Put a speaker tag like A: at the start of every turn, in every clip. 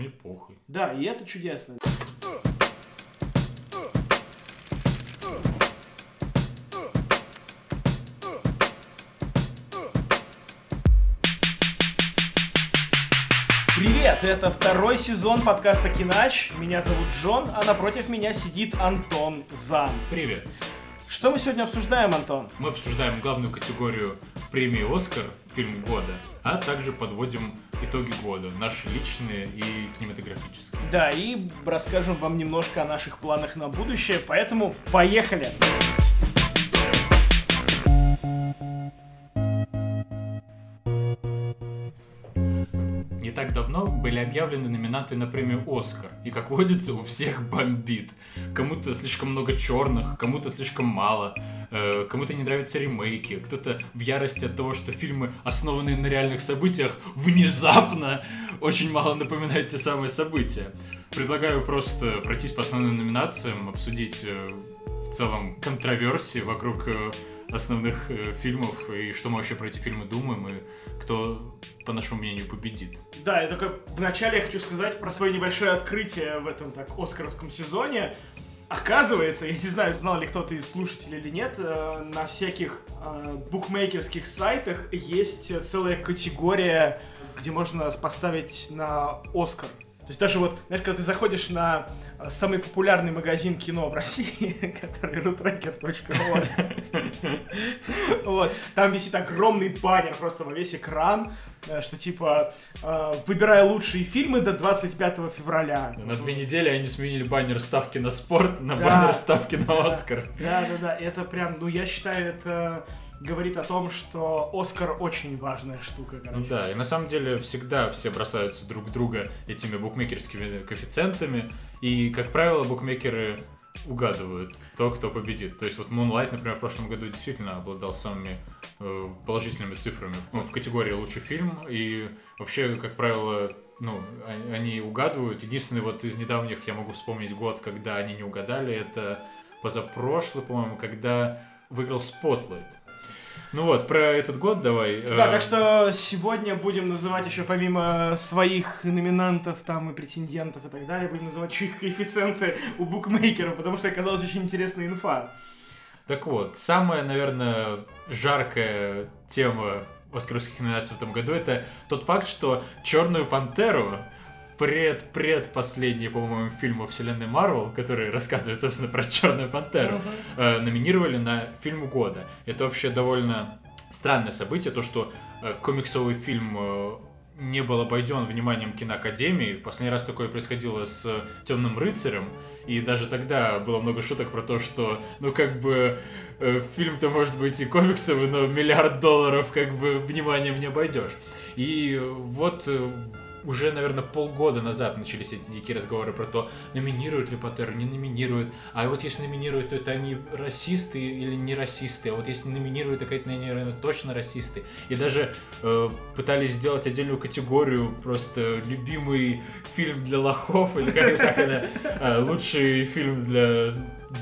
A: мне похуй.
B: Да, и это чудесно. Привет, это второй сезон подкаста Кинач. Меня зовут Джон, а напротив меня сидит Антон Зан.
A: Привет.
B: Что мы сегодня обсуждаем, Антон?
A: Мы обсуждаем главную категорию премии «Оскар» фильм года, а также подводим итоги года, наши личные и кинематографические.
B: Да, и расскажем вам немножко о наших планах на будущее, поэтому поехали!
A: Не объявлены номинанты на премию «Оскар», и, как водится, у всех бомбит. Кому-то слишком много черных, кому-то слишком мало, э, кому-то не нравятся ремейки, кто-то в ярости от того, что фильмы, основанные на реальных событиях, внезапно очень мало напоминают те самые события. Предлагаю просто пройтись по основным номинациям, обсудить э, в целом контроверсии вокруг э, основных э, фильмов и что мы вообще про эти фильмы думаем и кто, по нашему мнению, победит.
B: Да, я только вначале я хочу сказать про свое небольшое открытие в этом так оскаровском сезоне. Оказывается, я не знаю, знал ли кто-то из слушателей или нет, э, на всяких э, букмекерских сайтах есть целая категория, где можно поставить на Оскар. То есть даже вот, знаешь, когда ты заходишь на а, самый популярный магазин кино в России, который rutracker.org, вот, там висит огромный баннер просто во весь экран, э, что типа э, выбирай лучшие фильмы до 25 февраля.
A: На две недели они сменили баннер ставки на спорт на баннер ставки на Оскар.
B: Да, да, да, это прям, ну я считаю, это говорит о том, что Оскар очень важная штука. Короче.
A: Ну да, и на самом деле всегда все бросаются друг друга этими букмекерскими коэффициентами, и, как правило, букмекеры угадывают то, кто победит. То есть вот Moonlight, например, в прошлом году действительно обладал самыми э, положительными цифрами ну, в категории лучший фильм, и вообще, как правило, ну, они угадывают. Единственный вот из недавних я могу вспомнить год, когда они не угадали, это позапрошлый, по-моему, когда выиграл Spotlight. Ну вот, про этот год давай.
B: Да, э, так что сегодня будем называть еще помимо своих номинантов там и претендентов и так далее, будем называть еще их коэффициенты у букмекеров, потому что оказалась очень интересная инфа.
A: Так вот, самая, наверное, жаркая тема оскаровских номинаций в этом году это тот факт, что Черную пантеру пред последний, по-моему, фильм о вселенной Марвел, который рассказывает, собственно, про Черную Пантеру, э, номинировали на фильм года. Это вообще довольно странное событие, то, что э, комиксовый фильм э, не был обойден вниманием киноакадемии. Последний раз такое происходило с Темным рыцарем, и даже тогда было много шуток про то, что, ну, как бы, э, фильм-то может быть и комиксовый, но миллиард долларов, как бы, вниманием не обойдешь. И вот э, уже, наверное, полгода назад начались эти дикие разговоры про то, номинируют ли Пантеру, не номинируют. А вот если номинируют, то это они расисты или не расисты. А вот если номинируют, так это, наверное, точно расисты. И даже э, пытались сделать отдельную категорию, просто любимый фильм для лохов, или как, как это, э, лучший фильм для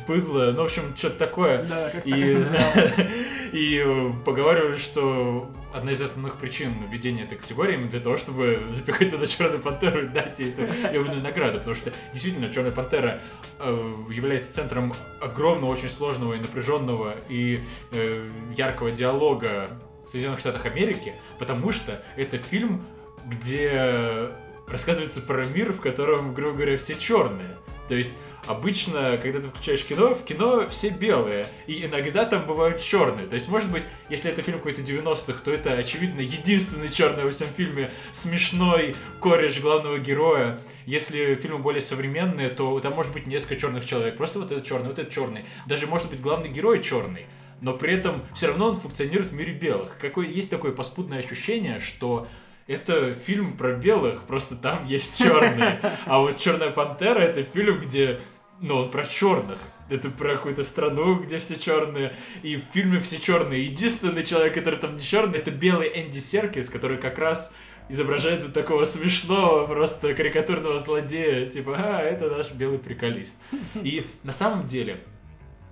A: быдло, ну, в общем, что-то такое.
B: Да, как
A: и, и э, поговаривали, что одна из основных причин введения этой категории для того, чтобы запихать туда Черную Пантеру и дать ей эту явную награду, потому что действительно Черная Пантера э, является центром огромного, очень сложного и напряженного и э, яркого диалога в Соединенных Штатах Америки, потому что это фильм, где рассказывается про мир, в котором, грубо говоря, все черные. То есть обычно, когда ты включаешь кино, в кино все белые, и иногда там бывают черные. То есть, может быть, если это фильм какой-то 90-х, то это, очевидно, единственный черный во всем фильме смешной кореш главного героя. Если фильмы более современные, то там может быть несколько черных человек. Просто вот этот черный, вот этот черный. Даже может быть главный герой черный но при этом все равно он функционирует в мире белых. Какое есть такое поспутное ощущение, что это фильм про белых, просто там есть черные. А вот Черная пантера это фильм, где ну, он про черных. Это про какую-то страну, где все черные. И в фильме все черные. Единственный человек, который там не черный, это белый Энди Серкис, который как раз изображает вот такого смешного, просто карикатурного злодея. Типа, а, это наш белый приколист. И на самом деле,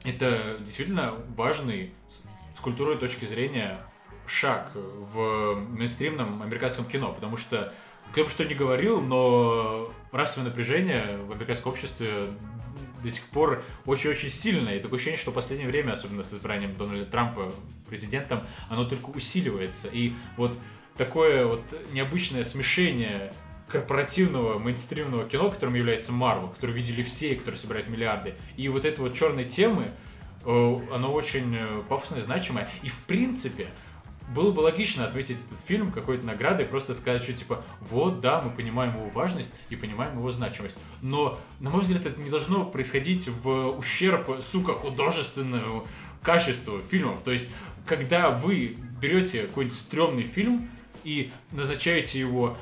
A: это действительно важный с культурной точки зрения шаг в мейнстримном американском кино, потому что кто бы что ни говорил, но расовое напряжение в американском обществе до сих пор очень-очень сильное. И такое ощущение, что в последнее время, особенно с избранием Дональда Трампа президентом, оно только усиливается. И вот такое вот необычное смешение корпоративного мейнстримного кино, которым является Марвел, который видели все, и который собирает миллиарды, и вот этой вот черной темы, э, оно очень э, пафосное, значимое. И в принципе, было бы логично отметить этот фильм какой-то наградой просто сказать, что типа, вот, да, мы понимаем его важность и понимаем его значимость. Но, на мой взгляд, это не должно происходить в ущерб, сука, художественному качеству фильмов. То есть, когда вы берете какой-нибудь стрёмный фильм и назначаете его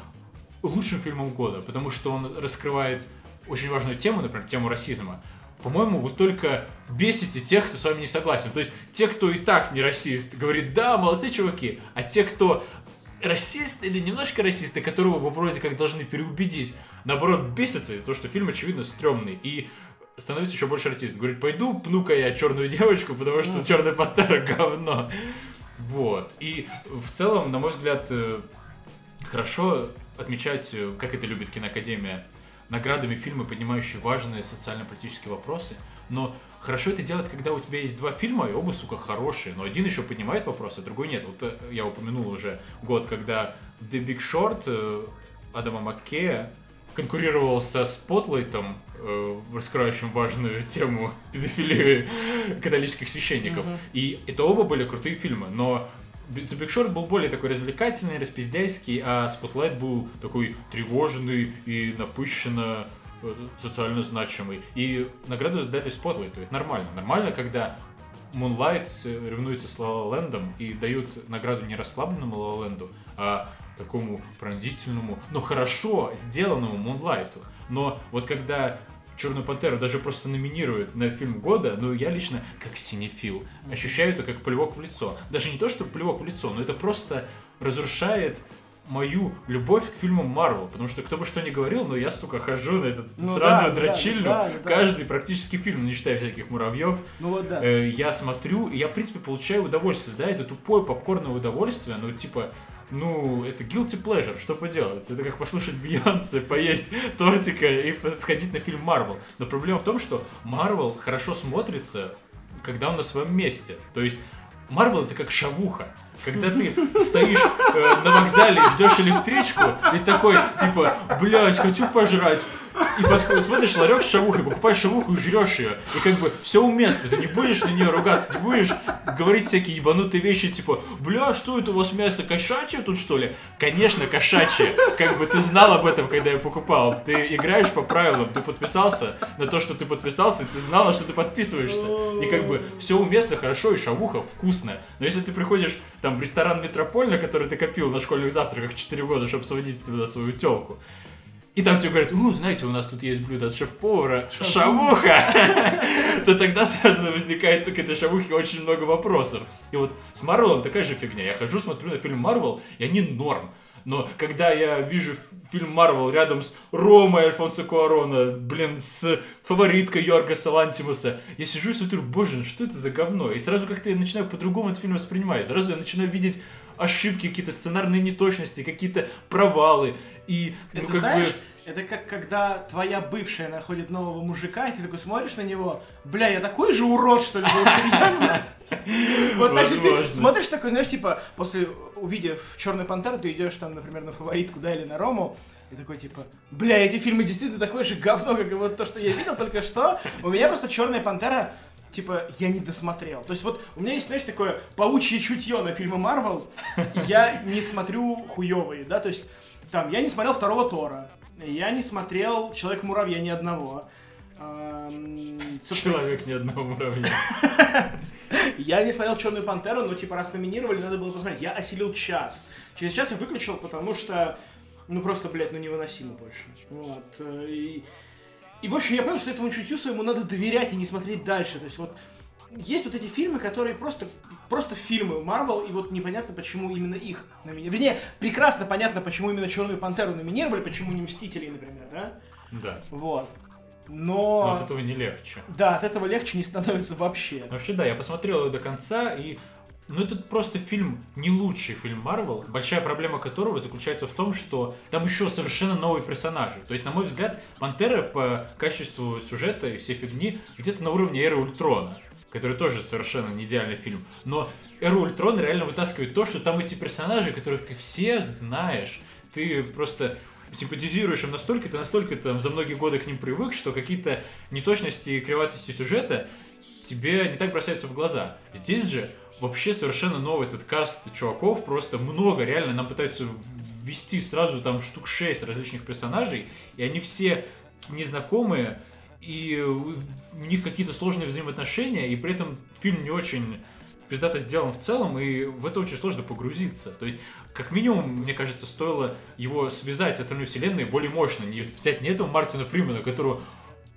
A: лучшим фильмом года, потому что он раскрывает очень важную тему, например, тему расизма, по-моему, вы только бесите тех, кто с вами не согласен. То есть те, кто и так не расист, говорит, да, молодцы, чуваки, а те, кто расист или немножко расисты, которого вы вроде как должны переубедить, наоборот, бесятся из-за того, что фильм, очевидно, стрёмный. И становится еще больше артист. Говорит, пойду пну-ка я черную девочку, потому что mm. черная пантера говно. Вот. И в целом, на мой взгляд, э, хорошо отмечать, э, как это любит киноакадемия, наградами фильмы, поднимающие важные социально-политические вопросы. Но хорошо это делать, когда у тебя есть два фильма, и оба, сука, хорошие. Но один еще поднимает вопросы, а другой нет. Вот э, я упомянул уже год, когда The Big Short э, Адама Маккея конкурировал со Спотлайтом, э, раскрывающим важную тему педофилии католических священников. Mm-hmm. И это оба были крутые фильмы, но The Big Short был более такой развлекательный, распиздяйский, а Spotlight был такой тревожный и напыщенно э, социально значимый. И награду дали Spotlight. Это нормально. Нормально, когда Moonlight ревнуется с La и дают награду не расслабленному La а такому пронзительному, но хорошо сделанному Moonlight. Но вот когда Черную пантеру даже просто номинируют на фильм года, но я лично, как синефил, ощущаю это как плевок в лицо. Даже не то, что плевок в лицо, но это просто разрушает мою любовь к фильмам Марвел, потому что кто бы что ни говорил, но я, сука, хожу на этот ну, сраную да, дрочильню, да, да, каждый практически фильм, не считая всяких муравьев,
B: ну, вот, да.
A: э, я смотрю, и я, в принципе, получаю удовольствие, да, это тупое попкорное удовольствие, но, типа, ну, это guilty pleasure, что поделать? Это как послушать Бейонсе, поесть тортика и сходить на фильм Марвел. Но проблема в том, что Марвел хорошо смотрится, когда он на своем месте. То есть Марвел это как шавуха. Когда ты стоишь э, на вокзале ждешь электричку, и такой, типа, блядь, хочу пожрать. И подходишь, смотришь ларек с шавухой, покупаешь шавуху и жрешь ее. И как бы все уместно, ты не будешь на нее ругаться, ты будешь говорить всякие ебанутые вещи, типа, бля, что это у вас мясо кошачье тут что ли? Конечно, кошачье. Как бы ты знал об этом, когда я покупал. Ты играешь по правилам, ты подписался на то, что ты подписался, ты знал, на что ты подписываешься. И как бы все уместно, хорошо, и шавуха вкусная. Но если ты приходишь там в ресторан Метрополь, на который ты копил на школьных завтраках 4 года, чтобы сводить туда свою телку, и там тебе говорят, ну, знаете, у нас тут есть блюдо от шеф-повара, шавуха, то тогда сразу возникает к этой шавухе очень много вопросов. И вот с Марвелом такая же фигня. Я хожу, смотрю на фильм Марвел, и они норм. Но когда я вижу фильм Марвел рядом с Ромой Альфонсо Куарона, блин, с фавориткой Йорга Салантимуса, я сижу и смотрю, боже, ну что это за говно? И сразу как-то я начинаю по-другому этот фильм воспринимать. Сразу я начинаю видеть ошибки, какие-то сценарные неточности, какие-то провалы. И,
B: ну, это как знаешь, бы... Это как когда твоя бывшая находит нового мужика, и ты такой смотришь на него, бля, я такой же урод, что ли, был, серьезно? Вот так же ты смотришь такой, знаешь, типа, после, увидев Черную Пантеру, ты идешь там, например, на фаворитку, да, или на Рому, и такой, типа, бля, эти фильмы действительно такое же говно, как вот то, что я видел только что. У меня просто Черная Пантера типа, я не досмотрел. То есть вот у меня есть, знаешь, такое паучье чутье на фильмы Марвел, я не смотрю хуевые, да, то есть там, я не смотрел второго Тора, я не смотрел Человек-муравья ни одного.
A: Человек ни одного муравья.
B: Я не смотрел Черную пантеру, но типа раз номинировали, надо было посмотреть. Я осилил час. Через час я выключил, потому что ну просто, блядь, ну невыносимо больше. Вот. Э, и, и в общем, я понял, что этому чутью своему надо доверять и не смотреть дальше. То есть вот есть вот эти фильмы, которые просто, просто фильмы Марвел, и вот непонятно, почему именно их номинировали. Вернее, прекрасно понятно, почему именно Черную Пантеру номинировали, почему не Мстителей, например, да?
A: Да.
B: Вот. Но...
A: Но от этого не легче.
B: Да, от этого легче не становится вообще.
A: Вообще, да, я посмотрел его до конца, и ну, это просто фильм, не лучший фильм Марвел, большая проблема которого заключается в том, что там еще совершенно новые персонажи. То есть, на мой взгляд, Пантера по качеству сюжета и всей фигни где-то на уровне Эры Ультрона который тоже совершенно не идеальный фильм. Но Эру Ультрона реально вытаскивает то, что там эти персонажи, которых ты всех знаешь, ты просто симпатизируешь им настолько, ты настолько там за многие годы к ним привык, что какие-то неточности и криватости сюжета тебе не так бросаются в глаза. Здесь же вообще совершенно новый этот каст чуваков, просто много, реально нам пытаются ввести сразу там штук 6 различных персонажей, и они все незнакомые, и у них какие-то сложные взаимоотношения, и при этом фильм не очень пиздато сделан в целом, и в это очень сложно погрузиться. То есть, как минимум, мне кажется, стоило его связать с остальной вселенной более мощно, не взять не этого Мартина Фримена, которого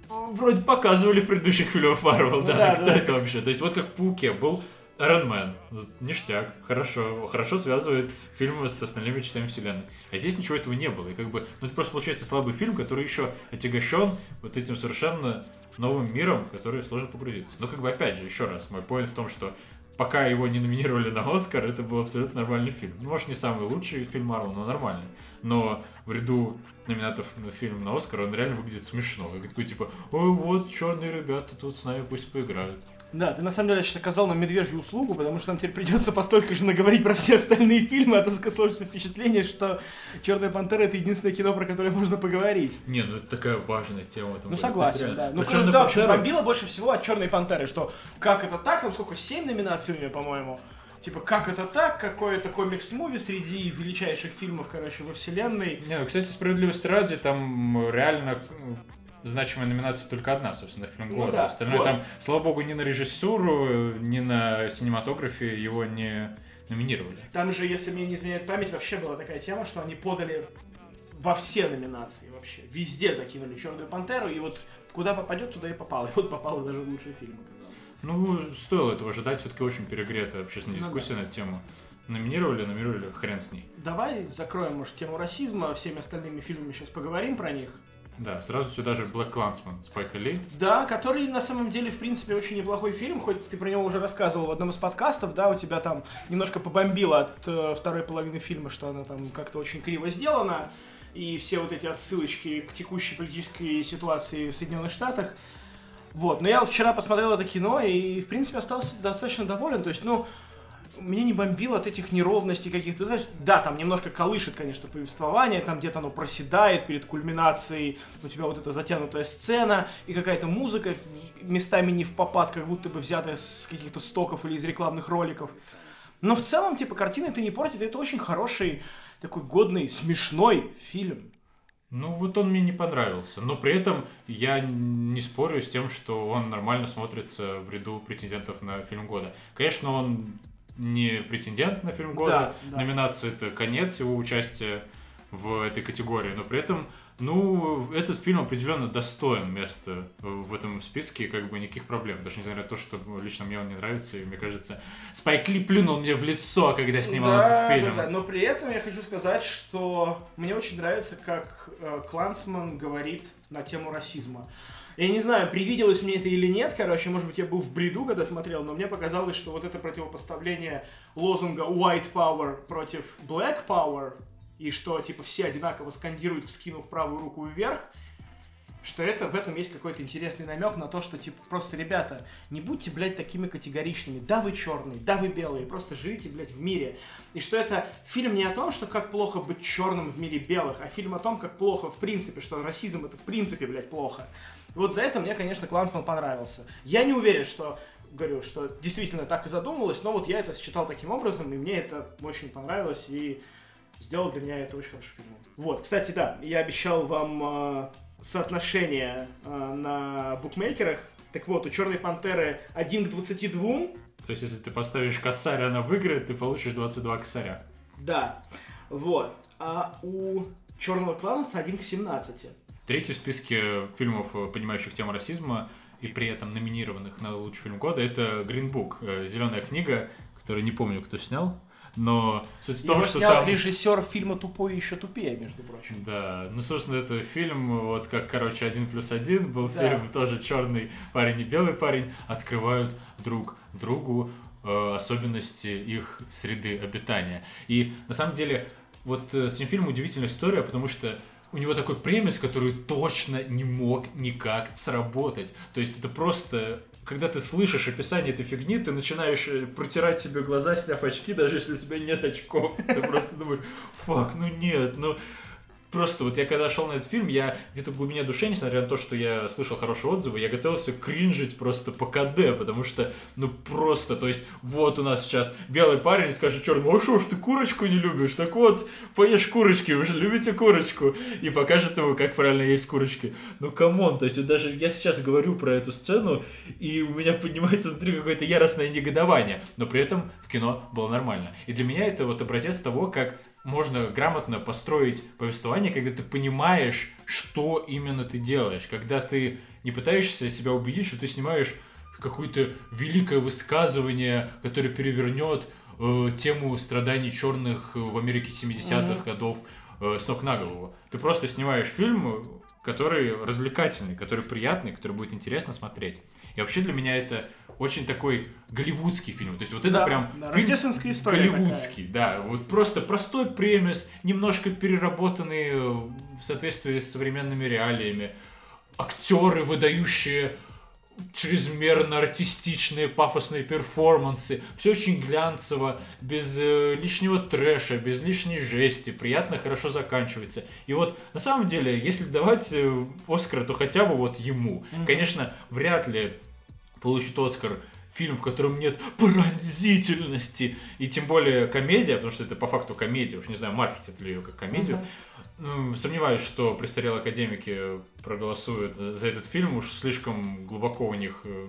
A: вроде показывали в предыдущих фильмах Марвел, ну, да, да, кто да. это вообще? То есть вот как в Пауке был Iron. Ништяк. Хорошо. Хорошо связывает фильмы с остальными частями вселенной. А здесь ничего этого не было. И как бы, ну это просто получается слабый фильм, который еще отягощен вот этим совершенно новым миром, который сложно погрузиться. Но как бы опять же, еще раз, мой поинт в том, что пока его не номинировали на Оскар, это был абсолютно нормальный фильм. Ну, может, не самый лучший фильм Марвел, но нормальный. Но в ряду номинатов на фильм на Оскар он реально выглядит смешно. Как такой, типа, ой, вот, черные ребята тут с нами пусть поиграют.
B: Да, ты на самом деле сейчас оказал нам медвежью услугу, потому что нам теперь придется постолько же наговорить про все остальные фильмы, а то сложится впечатление, что Черная пантера это единственное кино, про которое можно поговорить.
A: Не, ну это такая важная тема.
B: Ну согласен, да. Ну, Черная да, пантера... бомбила больше всего от Черной пантеры, что как это так, там сколько, семь номинаций у нее, по-моему. Типа, как это так? Какое это комикс-муви среди величайших фильмов, короче, во вселенной.
A: Не, кстати, справедливости ради, там реально значимая номинация только одна, собственно, фильм года. Ну, да, Остальное вот. там, слава богу, ни на режиссуру, ни на синематографе его не номинировали.
B: Там же, если мне не изменяет память, вообще была такая тема, что они подали во все номинации вообще. Везде закинули Черную Пантеру, и вот куда попадет, туда и попало. И вот попало даже в лучший фильм.
A: Ну, стоило этого ожидать, все-таки очень перегретая общественная дискуссия ну, да. на тему. Номинировали, номинировали, хрен с ней.
B: Давай закроем, может, тему расизма, всеми остальными фильмами сейчас поговорим про них.
A: Да, сразу сюда же Black Clansman Спайка Ли.
B: Да, который на самом деле, в принципе, очень неплохой фильм, хоть ты про него уже рассказывал в одном из подкастов, да, у тебя там немножко побомбило от э, второй половины фильма, что она там как-то очень криво сделана, и все вот эти отсылочки к текущей политической ситуации в Соединенных Штатах. Вот, но я вчера посмотрел это кино и, в принципе, остался достаточно доволен, то есть, ну, меня не бомбило от этих неровностей каких-то. Знаешь, да, там немножко колышет, конечно, повествование, там где-то оно проседает перед кульминацией, у тебя вот эта затянутая сцена и какая-то музыка местами не в попад, как будто бы взятая с каких-то стоков или из рекламных роликов. Но в целом, типа, картина это не портит, это очень хороший, такой годный, смешной фильм.
A: Ну, вот он мне не понравился. Но при этом я не спорю с тем, что он нормально смотрится в ряду претендентов на фильм года. Конечно, он не претендент на фильм года. Да, да. Номинация это конец его участия в этой категории, но при этом, ну, этот фильм определенно достоин места в этом списке, как бы никаких проблем. Даже несмотря на то, что лично мне он не нравится, и мне кажется, Спайк Ли плюнул мне в лицо, когда снимал да, этот фильм.
B: Да, да, но при этом я хочу сказать, что мне очень нравится, как э, Клансман говорит на тему расизма. Я не знаю, привиделось мне это или нет, короче, может быть, я был в бреду, когда смотрел, но мне показалось, что вот это противопоставление лозунга White Power против Black Power, и что, типа, все одинаково скандируют, вскинув правую руку вверх, что это в этом есть какой-то интересный намек на то, что типа просто ребята, не будьте, блядь, такими категоричными. Да, вы черные, да, вы белые, просто живите, блядь, в мире. И что это фильм не о том, что как плохо быть черным в мире белых, а фильм о том, как плохо в принципе, что расизм это в принципе, блядь, плохо. Вот за это мне, конечно, Клансман понравился. Я не уверен, что говорю, что действительно так и задумалось, но вот я это считал таким образом, и мне это очень понравилось, и сделал для меня это очень хороший фильм. Вот, кстати, да, я обещал вам э, соотношение э, на букмекерах. Так вот, у Черной Пантеры 1 к 22.
A: То есть, если ты поставишь косарь, она выиграет, ты получишь 22 косаря.
B: Да. Вот. А у Черного Кланца 1 к 17.
A: Третий в списке фильмов, понимающих тему расизма и при этом номинированных на лучший фильм года, это Green Book, э, зеленая книга, которую не помню, кто снял. Но суть в том, Его что снял там...
B: режиссер фильма «Тупой еще тупее», между прочим.
A: Да, ну, собственно, это фильм, вот как, короче, «Один плюс один» был да. фильм, тоже черный парень и белый парень открывают друг другу э, особенности их среды обитания. И на самом деле вот э, с этим фильмом удивительная история, потому что у него такой премис, который точно не мог никак сработать. То есть это просто когда ты слышишь описание этой фигни, ты начинаешь э, протирать себе глаза, сняв очки, даже если у тебя нет очков. Ты просто думаешь, фак, ну нет, ну Просто вот я когда шел на этот фильм, я где-то в глубине души, несмотря на то, что я слышал хорошие отзывы, я готовился кринжить просто по КД, потому что, ну просто, то есть, вот у нас сейчас белый парень скажет черному, а что ж ты курочку не любишь? Так вот, поешь курочки, вы же любите курочку. И покажет ему, как правильно есть курочки. Ну come on, то есть, вот даже я сейчас говорю про эту сцену, и у меня поднимается внутри какое-то яростное негодование, но при этом в кино было нормально. И для меня это вот образец того, как можно грамотно построить повествование, когда ты понимаешь, что именно ты делаешь, когда ты не пытаешься себя убедить, что ты снимаешь какое-то великое высказывание, которое перевернет э, тему страданий черных в Америке 70-х mm-hmm. годов э, с ног на голову. Ты просто снимаешь фильм, который развлекательный, который приятный, который будет интересно смотреть. И вообще для меня это очень такой голливудский фильм. То есть вот это
B: да,
A: прям
B: да, рождественская история
A: голливудский, такая. да. Вот просто простой премис, немножко переработанный в соответствии с современными реалиями. Актеры, выдающие чрезмерно артистичные, пафосные перформансы. Все очень глянцево, без э, лишнего трэша, без лишней жести. Приятно, хорошо заканчивается. И вот, на самом деле, если давать э, Оскара, то хотя бы вот ему. Mm-hmm. Конечно, вряд ли получит Оскар фильм, в котором нет пронзительности, и тем более комедия, потому что это по факту комедия, уж не знаю, маркетинг ли ее как комедию. Сомневаюсь, что престарелые академики проголосуют за этот фильм, уж слишком глубоко у них э,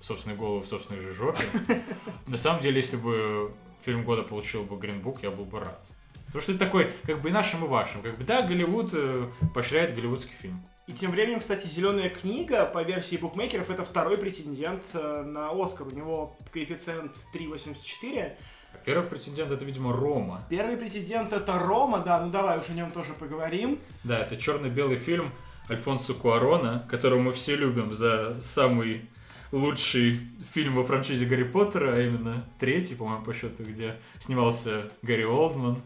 A: собственные головы в собственной же жопе. На самом деле, если бы фильм года получил бы Гринбук, я был бы рад. Потому что это такой, как бы и нашим, и вашим. Как бы, да, Голливуд э, поощряет голливудский фильм.
B: И тем временем, кстати, «Зеленая книга» по версии букмекеров это второй претендент э, на «Оскар». У него коэффициент 3,84.
A: А первый претендент это, видимо, Рома.
B: Первый претендент это Рома, да, ну давай уж о нем тоже поговорим.
A: Да, это черно-белый фильм Альфонсо Куарона, которого мы все любим за самый лучший фильм во франшизе Гарри Поттера, а именно третий, по-моему, по счету, где снимался Гарри Олдман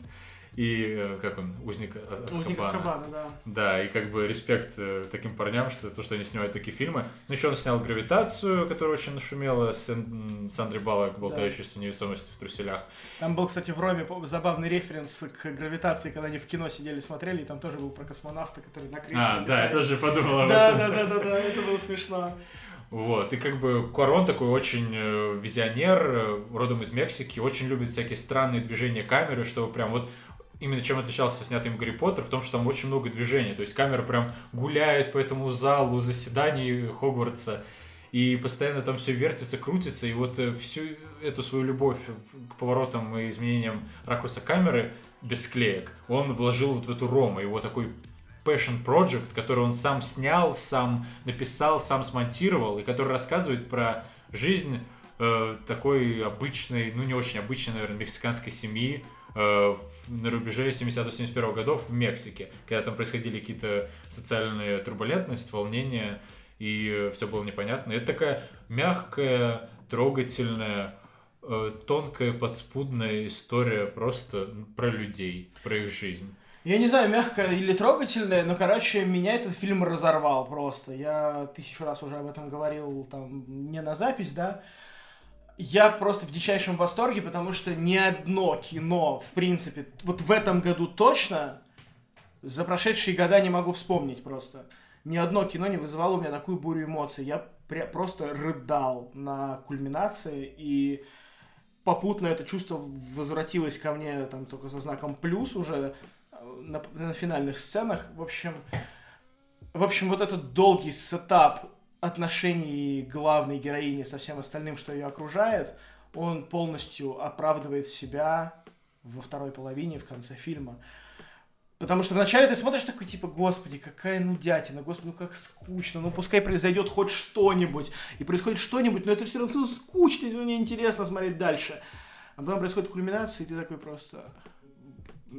A: и э, как он, узник Аскабана.
B: Узник Аскабана, да.
A: Да, и как бы респект э, таким парням, что то, что они снимают такие фильмы. Ну, еще он снял «Гравитацию», которая очень нашумела, с, с Андре Баллок, болтающейся да. в невесомости в труселях.
B: Там был, кстати, в Роме забавный референс к «Гравитации», когда они в кино сидели, смотрели, и там тоже был про космонавта, который на кресле.
A: А, да, я тоже подумал об
B: этом. Да, да, да, да, это было смешно.
A: Вот, и как бы Куарон такой очень э, визионер, родом из Мексики, очень любит всякие странные движения камеры, что прям вот именно чем отличался снятый им Гарри Поттер, в том, что там очень много движения. То есть камера прям гуляет по этому залу заседаний Хогвартса, и постоянно там все вертится, крутится, и вот э, всю эту свою любовь к поворотам и изменениям ракурса камеры без склеек он вложил вот в эту Рому, его такой passion project, который он сам снял, сам написал, сам смонтировал, и который рассказывает про жизнь э, такой обычной, ну не очень обычной, наверное, мексиканской семьи, на рубеже 70-71 годов в Мексике, когда там происходили какие-то социальные турбулентности, волнения, и все было непонятно. Это такая мягкая, трогательная, э, тонкая, подспудная история просто про людей, про их жизнь.
B: Я не знаю, мягкая или трогательная, но, короче, меня этот фильм разорвал просто. Я тысячу раз уже об этом говорил, там, не на запись, да, я просто в дичайшем восторге, потому что ни одно кино, в принципе, вот в этом году точно, за прошедшие года не могу вспомнить просто. Ни одно кино не вызывало у меня такую бурю эмоций. Я просто рыдал на кульминации, и попутно это чувство возвратилось ко мне там только со знаком плюс уже э, на, на финальных сценах. В общем, в общем, вот этот долгий сетап отношений главной героини со всем остальным, что ее окружает, он полностью оправдывает себя во второй половине, в конце фильма. Потому что вначале ты смотришь такой, типа, господи, какая нудятина, господи, ну как скучно, ну пускай произойдет хоть что-нибудь. И происходит что-нибудь, но это все равно скучно, и мне интересно смотреть дальше. А потом происходит кульминация, и ты такой просто...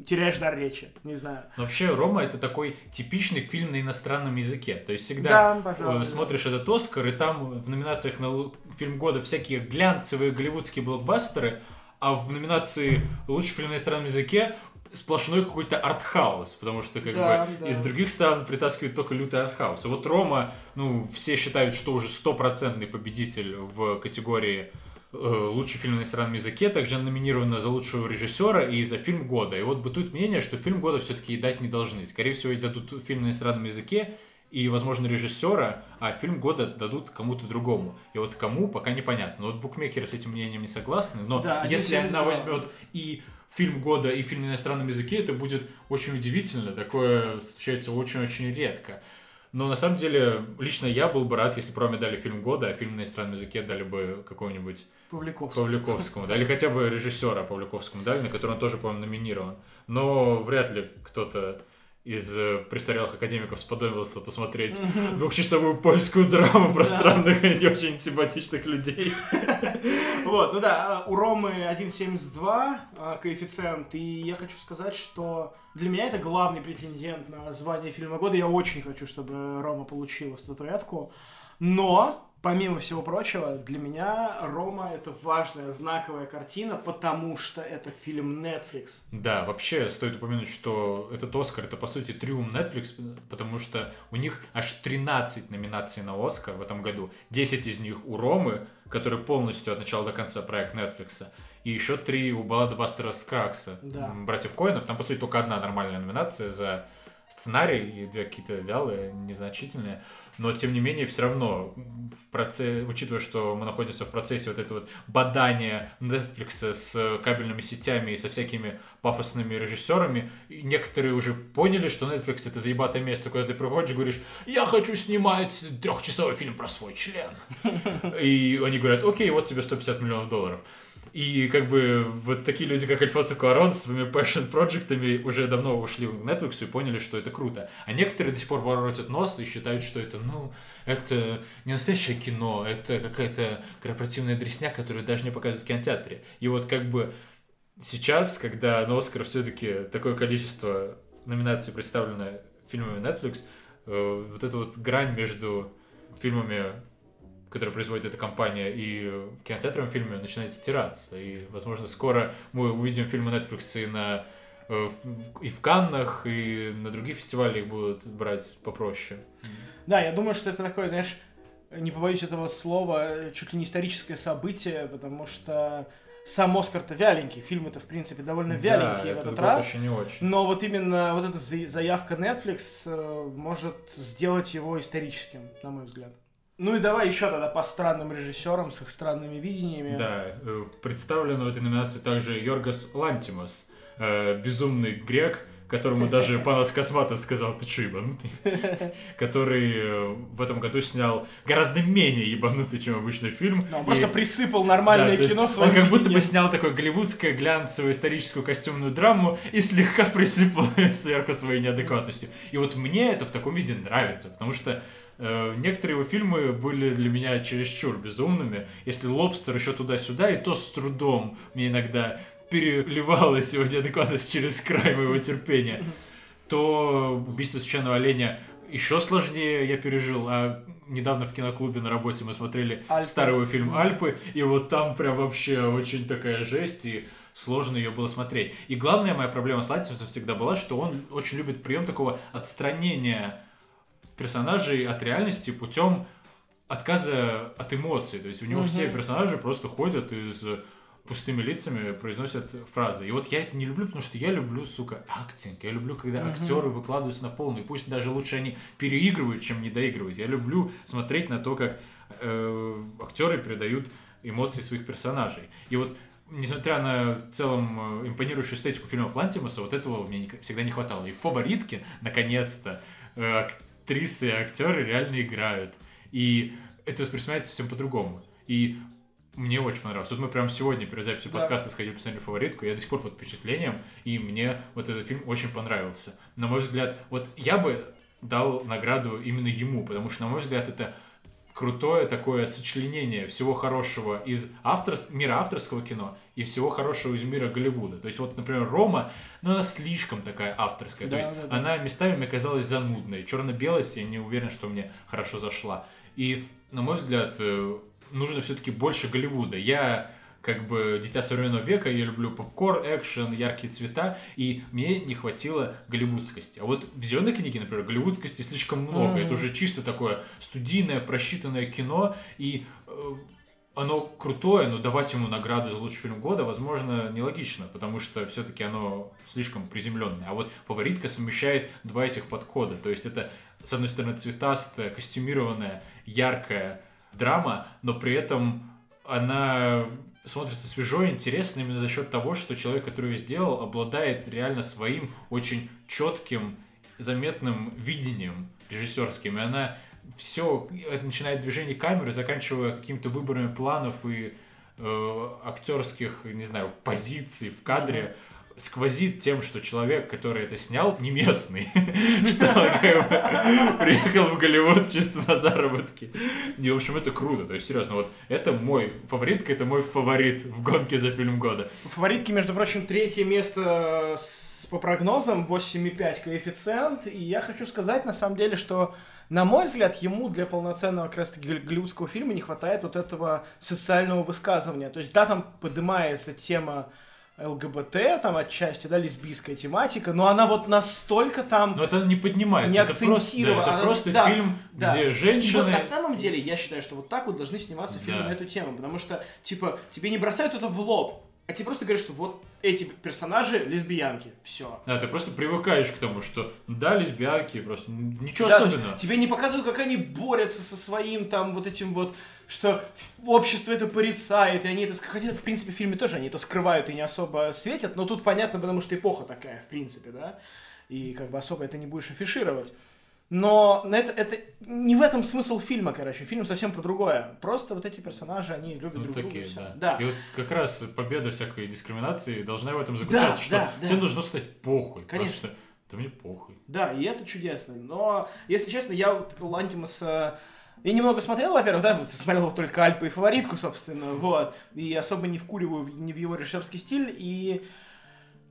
B: теряешь дар речи, не знаю.
A: Но вообще Рома это такой типичный фильм на иностранном языке. То есть всегда
B: Да, пожалуй,
A: э, смотришь этот Оскар, и там в номинациях на фильм года всякие глянцевые голливудские блокбастеры, а в номинации лучший фильм на иностранном языке сплошной какой-то артхаус, потому что как
B: Да,
A: бы
B: да.
A: из других стран притаскивают только лютый артхаус. И вот Рома, ну, все считают, что уже стопроцентный победитель в категории лучший фильм на иностранном языке, также номинирована за лучшего режиссера и за фильм года. И вот бытует мнение, что фильм года все-таки дать не должны. Скорее всего, дадут фильм на иностранном языке и, возможно, режиссера, а фильм года дадут кому-то другому. И вот кому, пока непонятно. Но вот букмекеры с этим мнением не согласны, но
B: Да,
A: если
B: 1.72.
A: она возьмет и фильм года, и фильм на иностранном языке, это будет очень удивительно. Такое случается очень-очень редко. Но на самом деле, лично я был бы рад, если бы Роме дали фильм года, а фильм на иностранном языке дали бы какого-нибудь
B: Павликовский.
A: Павликовскому, да, или хотя бы режиссера Павликовскому дали, на который он тоже, по-моему, номинирован. Но вряд ли кто-то из э, престарелых академиков сподобился посмотреть двухчасовую польскую драму про
B: Да.
A: странных и не очень симпатичных людей.
B: Вот, ну да, у Ромы 1.72 а, коэффициент, и я хочу сказать, что для меня это главный претендент на звание фильма года. Я очень хочу, чтобы Рома получила статуэтку. Но, помимо всего прочего, для меня Рома это важная знаковая картина, потому что это фильм Netflix.
A: Да, вообще стоит упомянуть, что этот Оскар это по сути триумф Netflix, потому что у них аж 13 номинаций на Оскар в этом году. 10 из них у Ромы, который полностью от начала до конца проект Netflix. И еще три у Баллада Бастера Скракса,
B: Да.
A: братьев Коинов. Там, по сути, только одна нормальная номинация за сценарий и две какие-то вялые, незначительные. Но, тем не менее, все равно, в проце... учитывая, что мы находимся в процессе вот этого вот бадания Netflix с кабельными сетями и со всякими пафосными режиссерами, некоторые уже поняли, что Netflix это заебатое место, куда ты приходишь и говоришь, я хочу снимать трехчасовой фильм про свой член. И они говорят, окей, вот тебе 150 миллионов долларов. И как бы вот такие люди, как Альфонсо Куарон, с своими passion проектами уже давно ушли в Netflix и поняли, что это круто. А некоторые до сих пор воротят нос и считают, что это, ну, это не настоящее кино, это какая-то корпоративная дресня, которую даже не показывают в кинотеатре. И вот как бы сейчас, когда на Оскар все-таки такое количество номинаций представлено фильмами Netflix, э, вот эта вот грань между фильмами которые производит эта компания, и в кинотеатровом фильме начинает стираться. И, возможно, скоро мы увидим фильмы Netflix и на э, и в Каннах, и на других фестивалях будут брать попроще.
B: Да, я думаю, что это такое, знаешь, не побоюсь этого слова, чуть ли не историческое событие, потому что сам Оскар-то вяленький, фильм-то, в принципе, довольно вяленький
A: да,
B: в
A: это
B: этот раз.
A: еще не очень.
B: Но вот именно вот эта за- заявка Netflix э, может сделать его историческим, на мой взгляд. Ну и давай еще тогда по странным режиссерам с их странными видениями.
A: Да, э, представлен в этой номинации также Йоргас Лантимос, э, безумный грек, которому даже Панас Косматос сказал, ты чё, ебанутый? Который э, в этом году снял гораздо менее ебанутый, чем обычный фильм.
B: Но он
A: И-
B: просто присыпал нормальное
A: Да,
B: кино своим
A: Он как будто бы снял такое голливудское глянцевую историческую костюмную драму и слегка присыпал сверху своей неадекватностью. И вот мне это в таком виде нравится, потому что некоторые его фильмы были для меня чересчур безумными. Если «Лобстер» еще туда-сюда, и то с трудом мне иногда переливалась его неадекватность через край моего терпения, то «Убийство священного оленя» еще сложнее я пережил. А недавно в киноклубе на работе мы смотрели
B: Альпы.
A: старый его фильм «Альпы», и вот там прям вообще очень такая жесть, и сложно ее было смотреть. И главная моя проблема с Латинсом всегда была, что он очень любит прием такого отстранения персонажей от реальности путем отказа от эмоций. То есть у него
B: Мгм.
A: все персонажи просто ходят и с пустыми лицами произносят фразы. И вот я это не люблю, потому что я люблю, сука, актинг. Я люблю, когда
B: Мгм.
A: актеры выкладываются на полный. Пусть даже лучше они переигрывают, чем не доигрывают. Я люблю смотреть на то, как э, актеры передают эмоции своих персонажей. И вот несмотря на в целом э, импонирующую эстетику фильмов Лантимуса, вот этого мне всегда не хватало. И в «Фаворитке», наконец-то, э, актрисы и актеры реально играют. И это воспринимается совсем по-другому. И мне очень понравилось. Вот мы прямо сегодня перед записью
B: Да.
A: подкаста сходили посмотрели «Фаворитку», я до сих пор под впечатлением, и мне вот этот фильм очень понравился. На мой взгляд, вот я бы дал награду именно ему, потому что, на мой взгляд, это крутое такое сочленение всего хорошего из автор... мира авторского кино и всего хорошего из мира Голливуда. То есть вот, например, Рома, ну она слишком такая авторская.
B: Да,
A: То есть
B: да, да.
A: она местами мне казалась занудной. Черно-белость я не уверен, что мне хорошо зашла. И, на мой взгляд, э, нужно все-таки больше Голливуда. Я как бы дитя современного века, я люблю попкорн, экшен, яркие цвета, и мне не хватило голливудскости. А вот в «Зеленой книге», например, голливудскости слишком много.
B: Мгм.
A: Это уже чисто такое студийное, просчитанное кино, и э, оно крутое, но давать ему награду за лучший фильм года, возможно, нелогично, потому что все-таки оно слишком приземленное. А вот фаворитка совмещает два этих подхода. То есть это, с одной стороны, цветастая, костюмированная, яркая драма, но при этом она смотрится свежо и интересно именно за счет того, что человек, который ее сделал, обладает реально своим очень четким, заметным видением режиссерским. И она все, начиная от движения камеры, заканчивая какими-то выборами планов и э, актерских, не знаю, позиций в кадре, сквозит тем, что человек, который это снял, не местный. Что он приехал в Голливуд чисто на заработки. И, в общем, это круто. То есть, серьезно, вот это мой фаворитка, это мой фаворит в гонке за фильм года.
B: Фаворитки, между прочим, третье место по прогнозам, 8,5 коэффициент. И я хочу сказать, на самом деле, что, на мой взгляд, ему для полноценного как раз-таки гол- голливудского фильма не хватает вот этого социального высказывания. То есть, да, там поднимается тема ЛГБТ, там отчасти, да, лесбийская тематика, но она вот настолько там...
A: Но это не поднимается.
B: Не
A: это просто, да, это
B: Она-
A: просто
B: да,
A: фильм,
B: да.
A: где
B: И вот
A: женщины...
B: на самом деле я считаю, что вот так вот должны сниматься фильмы
A: Да.
B: на эту тему, потому что, типа, тебе не бросают это в лоб, а тебе просто говорят, что вот эти персонажи лесбиянки, все.
A: Да, ты просто привыкаешь к тому, что да, лесбиянки, просто ничего
B: Да,
A: особенного.
B: тебе не показывают, как они борются со своим там вот этим вот, что общество это порицает, и они это... Хотя, в принципе, в фильме тоже они это скрывают и не особо светят, но тут понятно, потому что эпоха такая, в принципе, да, и как бы особо это не будешь афишировать. Но это, это не в этом смысл фильма, короче. Фильм совсем про другое. Просто вот эти персонажи, они любят
A: Ну,
B: друг
A: такие,
B: друга.
A: да.
B: да.
A: И вот как раз победа всякой дискриминации должна в этом заключаться, что
B: да, да.
A: всем должно стать похуй.
B: Конечно.
A: Просто, да мне похуй.
B: Да, и это чудесно. Но, если честно, я вот Лантимас... Я немного смотрел, во-первых, да, смотрел только Альпа и Фаворитку, собственно, вот, и особо не вкуриваю не в его режиссерский стиль, и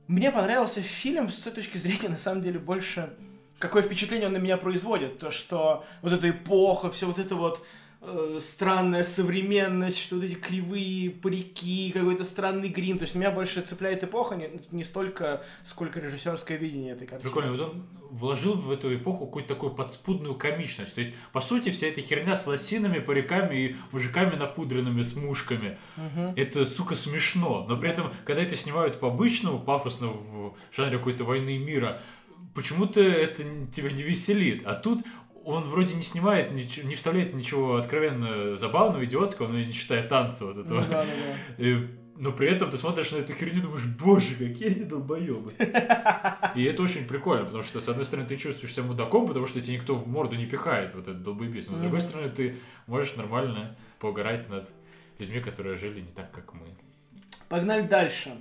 B: мне понравился фильм с той точки зрения, на самом деле, больше какое впечатление он на меня производит, то, что вот эта эпоха, все вот это вот э, странная современность, что вот эти кривые парики, какой-то странный грим, то есть меня больше цепляет эпоха, не, не столько, сколько режиссерское видение этой картины.
A: Прикольно, вот он вложил в эту эпоху какую-то такую подспудную комичность. То есть, по сути, вся эта херня с лосинами, париками и мужиками напудренными с мушками.
B: Мгм.
A: Это, сука, смешно. Но при этом, когда это снимают по-обычному, пафосно, в жанре какой-то войны и мира, почему-то это тебя не веселит. А тут он вроде не снимает, нич- не вставляет ничего откровенно забавного, идиотского, но не считая танца вот
B: Ну
A: этого.
B: да, да, да.
A: И- но при этом ты смотришь на эту херню и думаешь, боже, какие они долбоебы. И это очень прикольно, потому что, с одной стороны, ты чувствуешь себя мудаком, потому что тебе никто в морду не пихает, вот этот долбоебизм. Но с другой стороны, ты можешь нормально поугарать над людьми, которые жили не так, как мы.
B: Погнали дальше.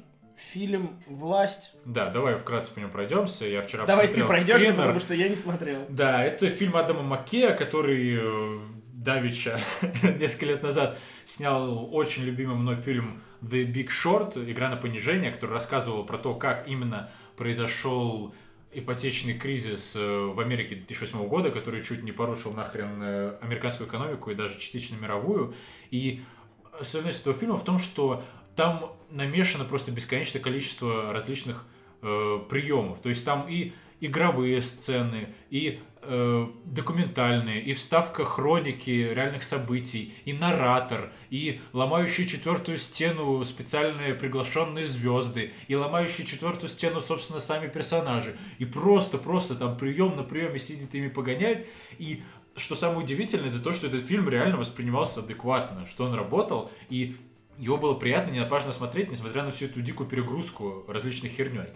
B: Фильм «Власть».
A: Да, давай вкратце по нему пройдемся. Я вчера
B: Давай ты пройдешься,
A: скринер.
B: потому что я не смотрел.
A: Да, это фильм Адама Маккея, который э, Давича несколько лет назад снял очень любимый мной фильм The Big Short, «Игра на понижение», который рассказывал про то, как именно произошел ипотечный кризис э, в Америке 2008 года, который чуть не порушил нахрен э, американскую экономику и даже частично мировую. И особенность этого фильма в том, что там намешано просто бесконечное количество различных э, приемов. То есть там и игровые сцены, и э, документальные, и вставка хроники реальных событий, и наратор, и ломающие четвертую стену специальные приглашенные звезды, и ломающие четвертую стену, собственно, сами персонажи. И просто-просто там прием на приеме сидит ими погоняет. И что самое удивительное, это то, что этот фильм реально воспринимался адекватно, что он работал, и его было приятно, ненапажно смотреть, несмотря на всю эту дикую перегрузку различной херней.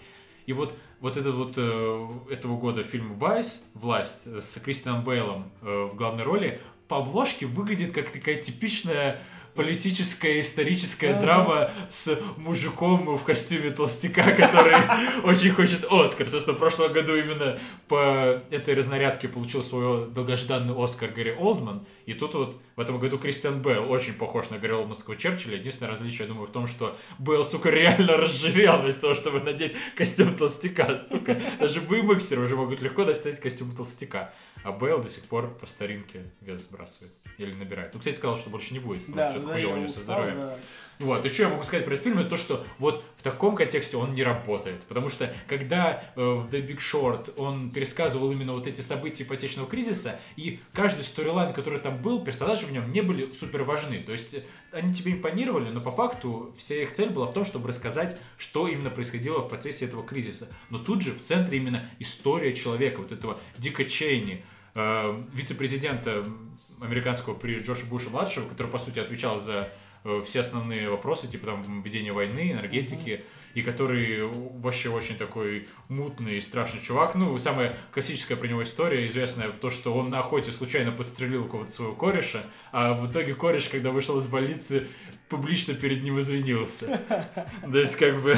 A: И вот, вот этот вот э, этого года фильм «Вайс», «Власть» с Кристианом Бейлом э, в главной роли, по обложке выглядит как такая типичная политическая историческая драма с мужиком в костюме толстяка, который очень хочет Оскар. Собственно, в прошлом году именно по этой разнарядке получил свой долгожданный Оскар Гарри Олдман. И тут вот в этом году Кристиан Белл очень похож на Гарри Олдманского Черчилля. Единственное различие, я думаю, в том, что Белл, сука, реально разжирел вместо того, чтобы надеть костюм толстяка, сука. Даже бымаксеры уже могут легко достать костюм толстяка. А Белл до сих пор по старинке вес сбрасывает. Или набирает. Ну, кстати, сказал, что больше не будет,
B: Да, да,
A: хуёво
B: я
A: у него со здоровьем.
B: да.
A: Вот, и что я могу сказать про этот фильм, это то, что вот в таком контексте он не работает. Потому что когда э, в The Big Short он пересказывал именно вот эти события ипотечного кризиса, и каждый сторилайн, который там был, персонажи в нем не были супер важны. То есть э, они тебе импонировали, но по факту вся их цель была в том, чтобы рассказать, что именно происходило в процессе этого кризиса. Но тут же в центре именно история человека, вот этого Дика Чейни, э, вице-президента американского при Джорджа Буша младшего, который по сути отвечал за э, все основные вопросы, типа там ведения войны, энергетики, и который вообще очень такой мутный и страшный чувак. Ну, самая классическая про него история, известная, то, что он на охоте случайно подстрелил кого-то своего кореша, а в итоге кореш, когда вышел из больницы, публично перед ним извинился. То есть, как бы,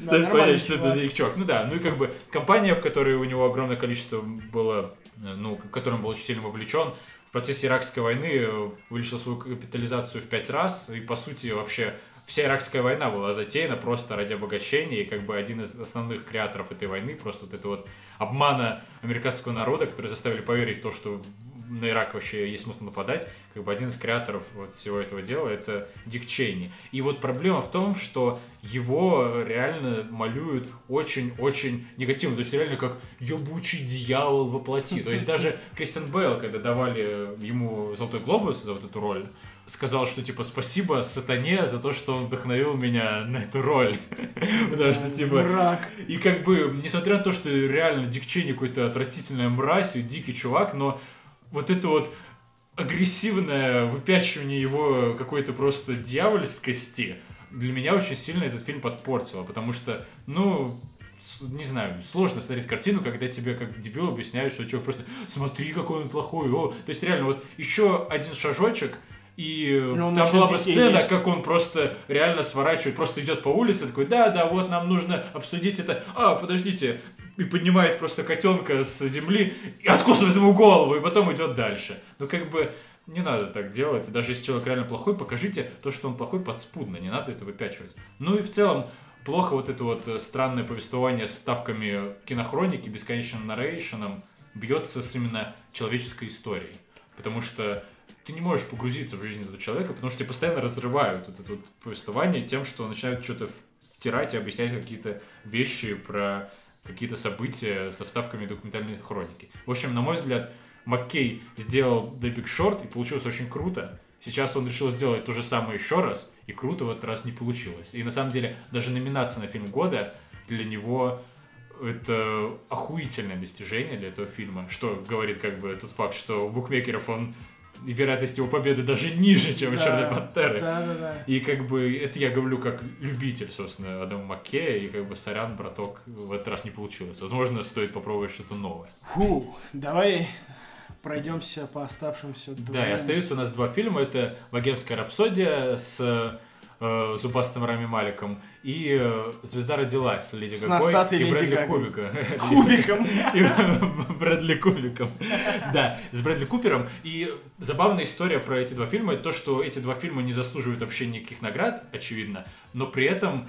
A: стоит понять, что это за чувак. Ну да, ну и как бы компания, в которой у него огромное количество было, э, ну, в котором был очень сильно вовлечен, процессе Иракской войны э, увеличил свою капитализацию в пять раз, и по сути вообще вся Иракская война была затеяна просто ради обогащения, и как бы один из основных креаторов этой войны, просто вот это вот обмана американского народа, который заставили поверить в то, что на Ирак вообще есть смысл нападать, как бы один из креаторов вот всего этого дела это Дик Чейни. И вот проблема в том, что его реально малюют очень-очень негативно. То есть реально как ебучий дьявол воплоти. То есть даже Кристиан Бейл, когда давали ему Золотой Глобус за вот эту роль, сказал, что типа спасибо сатане за то, что он вдохновил меня на эту роль. Потому что типа...
B: Мрак.
A: И как бы, несмотря на то, что реально Дик Чейни какой-то отвратительная мразь и дикий чувак, но вот это вот агрессивное выпячивание его какой-то просто дьявольскости для меня очень сильно этот фильм подпортило, потому что, ну, не знаю, сложно смотреть картину, когда тебе как дебил объясняют, что чувак просто смотри, какой он плохой, о. То есть реально вот еще один шажочек, и
B: он
A: там
B: начнет
A: была бы сцена,
B: есть.
A: как он просто реально сворачивает, просто идет по улице, такой, да, да, вот нам нужно обсудить это. А, подождите, и поднимает просто котенка с земли и откусывает ему голову, и потом идет дальше. Ну, как бы, не надо так делать. Даже если человек реально плохой, покажите то, что он плохой подспудно, не надо это выпячивать. Ну и в целом, плохо вот это вот э, странное повествование с вставками кинохроники, бесконечным нарейшеном, бьется с именно человеческой историей. Потому что ты не можешь погрузиться в жизнь этого человека, потому что тебя постоянно разрывают это вот повествование тем, что начинают что-то втирать и объяснять какие-то вещи про какие-то события со вставками документальной хроники. В общем, на мой взгляд, Маккей сделал The Big Short и получилось очень круто. Сейчас он решил сделать то же самое еще раз, и круто в этот раз не получилось. И на самом деле, даже номинация на фильм года для него это охуительное достижение для этого фильма, что говорит как бы тот факт, что у букмекеров он вероятность его победы даже ниже, чем у
B: Да,
A: Черной Пантеры.
B: Да, да, да.
A: И как бы это я говорю как любитель, собственно, Адама Маккея, и как бы сорян, браток, в этот раз не получилось. Возможно, стоит попробовать что-то новое.
B: Фу, давай пройдемся по оставшимся двум.
A: Да, и остаются у нас два фильма. Это «Богемская рапсодия» с э, зубастым Рами Маликом и э, «Звезда родилась» с Леди
B: С
A: Гагой и
B: Леди
A: Брэдли
B: Гагой.
A: Кубика.
B: Кубиком.
A: Брэдли Кубиком. Да, с Брэдли Купером. И забавная история про эти два фильма, то, что эти два фильма не заслуживают вообще никаких наград, очевидно, но при этом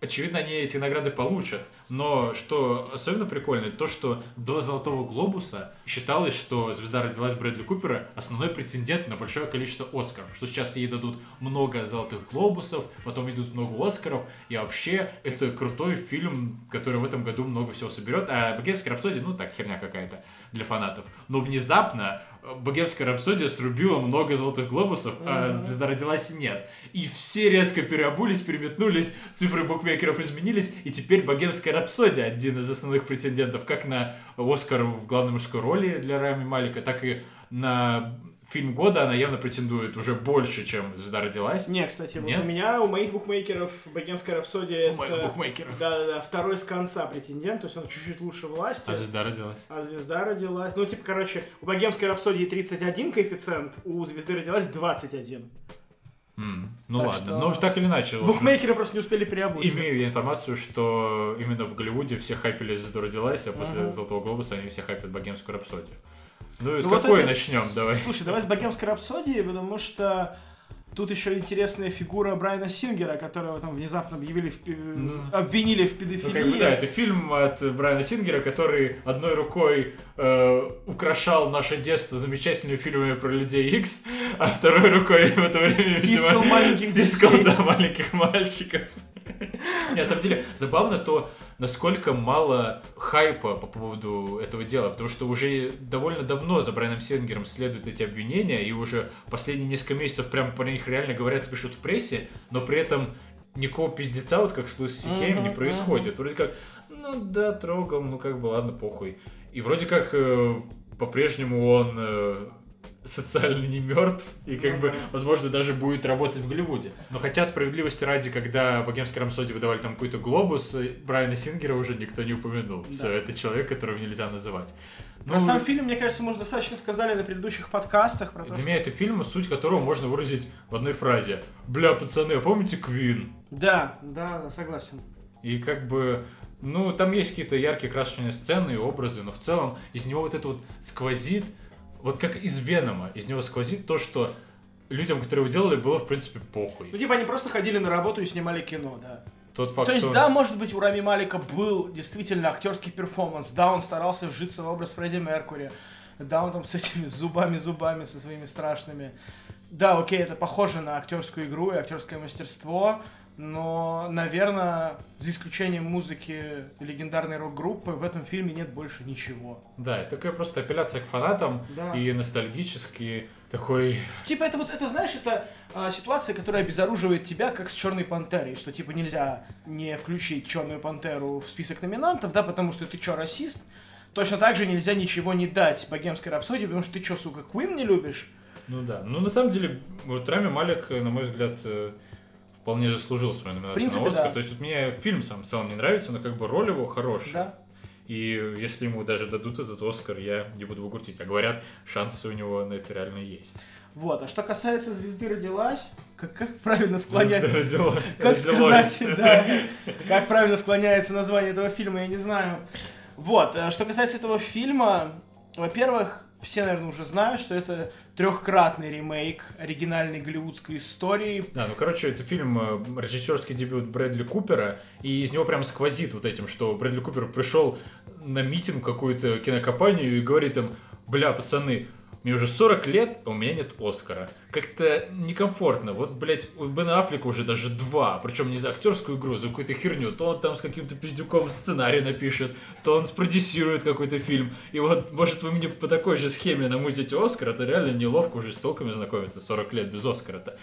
A: Очевидно, они эти награды получат. Но что особенно прикольно, это то, что до Золотого Глобуса считалось, что «Звезда родилась» Брэдли Купера основной претендент на большое количество Оскаров. Что сейчас ей дадут много Золотых Глобусов, потом идут много Оскаров. И вообще, это крутой фильм, который в этом году много всего соберет. А «Богемская рапсодия», ну так, херня какая-то для фанатов. Но внезапно э, «Богемская рапсодия» срубила много Золотых Глобусов, а «Звезда родилась» нет. И все резко переобулись, переметнулись, цифры букмекеров изменились, и теперь «Богемская рапсодия» один из основных претендентов как на Оскар в главной мужской роли для Рами Малика, так и на фильм года она явно претендует уже больше, чем «Звезда родилась».
B: Не, кстати, вот
A: Нет?
B: у меня, у моих букмекеров Богемская рапсодия
A: У моих
B: это...
A: букмекеров.
B: Да, да, да, второй с конца претендент, то есть он чуть-чуть лучше власти.
A: А «Звезда родилась».
B: А звезда родилась. Ну, типа, короче, у богемской рапсодии 31 коэффициент, у звезды родилась 21.
A: М, Ну
B: Так
A: ладно,
B: что-
A: но так или иначе.
B: Букмекеры просто не успели переобуться.
A: Имею я информацию, что именно в Голливуде все хайпили «Звезду родилась», а после
B: Мгм.
A: «Золотого глобуса» они все хайпят «Богемскую рапсодию». Ну и с
B: Ну, вот
A: какой
B: это-
A: начнем? Давай.
B: Слушай, давай с богемской рапсодии, потому что тут еще интересная фигура Брайана Сингера, которого там внезапно объявили в пи-
A: Ну.
B: обвинили в
A: Ну,
B: педофилии.
A: как бы, да, это фильм от Брайана Сингера, который одной рукой э, украшал наше детство замечательными фильмами про Людей Икс, а второй рукой в это время,
B: Тискал
A: видимо,
B: маленьких
A: тискал, да, маленьких мальчиков. Не, на самом деле, забавно то, насколько мало хайпа по поводу этого дела, потому что уже довольно давно за Брайаном Сингером следуют эти обвинения, и уже последние несколько месяцев прям про них реально говорят и пишут в прессе, но при этом никакого пиздеца, вот как с Луис Сикеем, не происходит. Вроде как, ну да, трогал, ну как бы, ладно, похуй. И вроде как э, по-прежнему он э, социально не мертв, и как бы, возможно, даже будет работать в Голливуде. Но хотя справедливости ради, когда Богемский Рамсоди выдавали там какой-то глобус, э, Брайана Сингера уже никто не упомянул.
B: Да.
A: Все, это человек, которого нельзя называть.
B: Про
A: Ну,
B: сам фильм, мне кажется, мы уже достаточно сказали на предыдущих подкастах про то,
A: Для
B: что...
A: меня это фильм, суть которого можно выразить в одной фразе. Бля, пацаны, а помните Квин?
B: Да, да, да, согласен.
A: И как бы, ну, там есть какие-то яркие красочные сцены и образы, но в целом из него вот это вот сквозит, вот как из Венома, из него сквозит то, что людям, которые его делали, было, в принципе, похуй.
B: Ну, типа, они просто ходили на работу и снимали кино, да.
A: Тот факт,
B: То есть,
A: что...
B: да, может быть, у Рами Малика был действительно актерский перформанс, да, он старался вжиться в образ Фредди Меркури, да, он там с этими зубами-зубами, со своими страшными. Да, окей, это похоже на актерскую игру и актерское мастерство, но, наверное, за исключением музыки легендарной рок-группы, в этом фильме нет больше ничего.
A: Да, это такая просто апелляция к фанатам
B: Да.
A: и ностальгический такой...
B: Типа, это вот, это, знаешь, это а, ситуация, которая обезоруживает тебя, как с Черной Пантерой, что, типа, нельзя не включить Черную Пантеру в список номинантов, да, потому что ты чё, расист? Точно так же нельзя ничего не дать Богемской рапсодии, потому что ты чё, сука, Куин не любишь?
A: Ну да. Ну, на самом деле, вот Рами Малик, э, на мой взгляд, э, вполне заслужил свою номинацию
B: принципе,
A: на Оскар.
B: да.
A: То есть вот мне фильм сам в целом не нравится, но как бы роль его хорошая.
B: Да.
A: И если ему даже дадут этот Оскар, я не буду его крутить. А говорят, шансы у него на это реально есть.
B: Вот, а что касается «Звезды родилась», как, как правильно склонять...
A: Звезда родилась.
B: Как
A: Родилась.
B: сказать, да. Как правильно склоняется название этого фильма, я не знаю. Вот, э, что касается этого фильма, во-первых, все, наверное, уже знают, что это трехкратный ремейк оригинальной голливудской истории.
A: Да, ну, короче, это фильм, э, режиссерский дебют Брэдли Купера, и из него прям сквозит вот этим, что Брэдли Купер пришел на митинг какую-то кинокомпанию и говорит им, бля, пацаны, мне уже 40 лет, а у меня нет Оскара. Как-то некомфортно. Вот, блядь, у Бена Аффлека уже даже два. Причем не за актерскую игру, а за какую-то херню. То он там с каким-то пиздюком сценарий напишет, то он спродюсирует какой-то фильм. И вот, может, вы мне по такой же схеме намутите Оскар, а то реально неловко уже с толками знакомиться 40 лет без Оскара-то.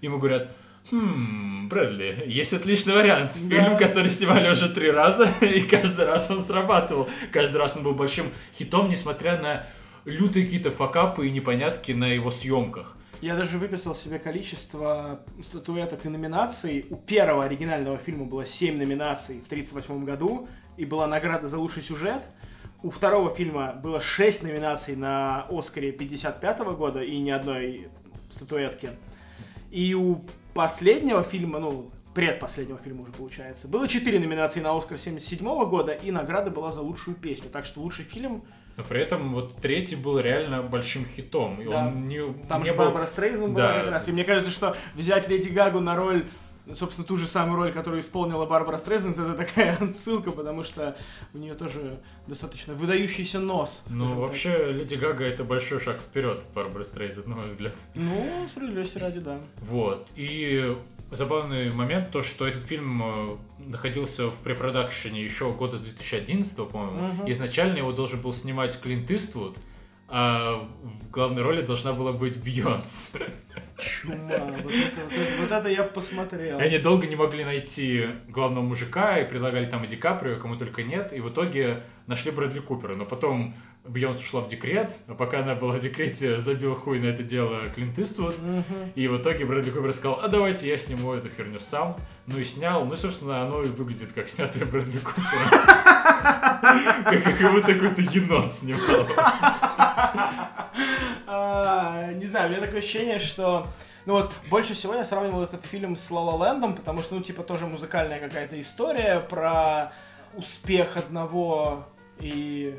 A: Ему говорят, Хм, Брэдли, есть отличный вариант.
B: Да.
A: Фильм, который снимали уже три раза, и каждый раз он срабатывал. Каждый раз он был большим хитом, несмотря на лютые какие-то факапы и непонятки на его съемках.
B: Я даже выписал себе количество статуэток и номинаций. У первого оригинального фильма было 7 номинаций в 1938 году, и была награда за лучший сюжет. У второго фильма было 6 номинаций на Оскаре 55 года и ни одной статуэтки. И у последнего фильма, ну, предпоследнего фильма уже получается, было 4 номинации на Оскар 77 года, и награда была за лучшую песню. Так что лучший фильм,
A: Но при этом вот третий был реально большим хитом. И
B: Да.
A: он не,
B: там
A: не
B: же
A: был-
B: Барбара Стрейзен была
A: Да.
B: как раз. И мне кажется, что взять Леди Гагу на роль собственно, ту же самую роль, которую исполнила Барбара Стрейзенд, это такая отсылка, потому что у нее тоже достаточно выдающийся нос.
A: Ну,
B: так.
A: вообще, Леди Гага это большой шаг вперед от Барбары Стрейзен, на мой взгляд.
B: Ну, справедливости ради, да.
A: Вот. И забавный момент, то, что этот фильм э, находился в препродакшене еще года 2011, по-моему.
B: Мгм.
A: Изначально его должен был снимать Клинт Иствуд, а в главной роли должна была быть Бейонс.
B: Чума. Вот это, вот это- вот это я посмотрел.
A: И они долго не могли найти главного мужика, и предлагали там и Ди Каприо, кому только нет, и в итоге нашли Брэдли Купера. Но потом Бейонс ушла в декрет, а пока она была в декрете, забил хуй на это дело Клинт Иствуд.
B: Мгм.
A: И в итоге Брэдли Купер сказал, а давайте я сниму эту херню сам. Ну и снял. Ну и, собственно, оно и выглядит как снятое Брэдли Купером. Как будто какой-то енот снимал.
B: А, Не знаю, у меня такое ощущение, что Ну вот, больше всего я сравнивал этот фильм с Ла Ла Лэндом, потому что, ну, типа, тоже музыкальная какая-то история про успех одного и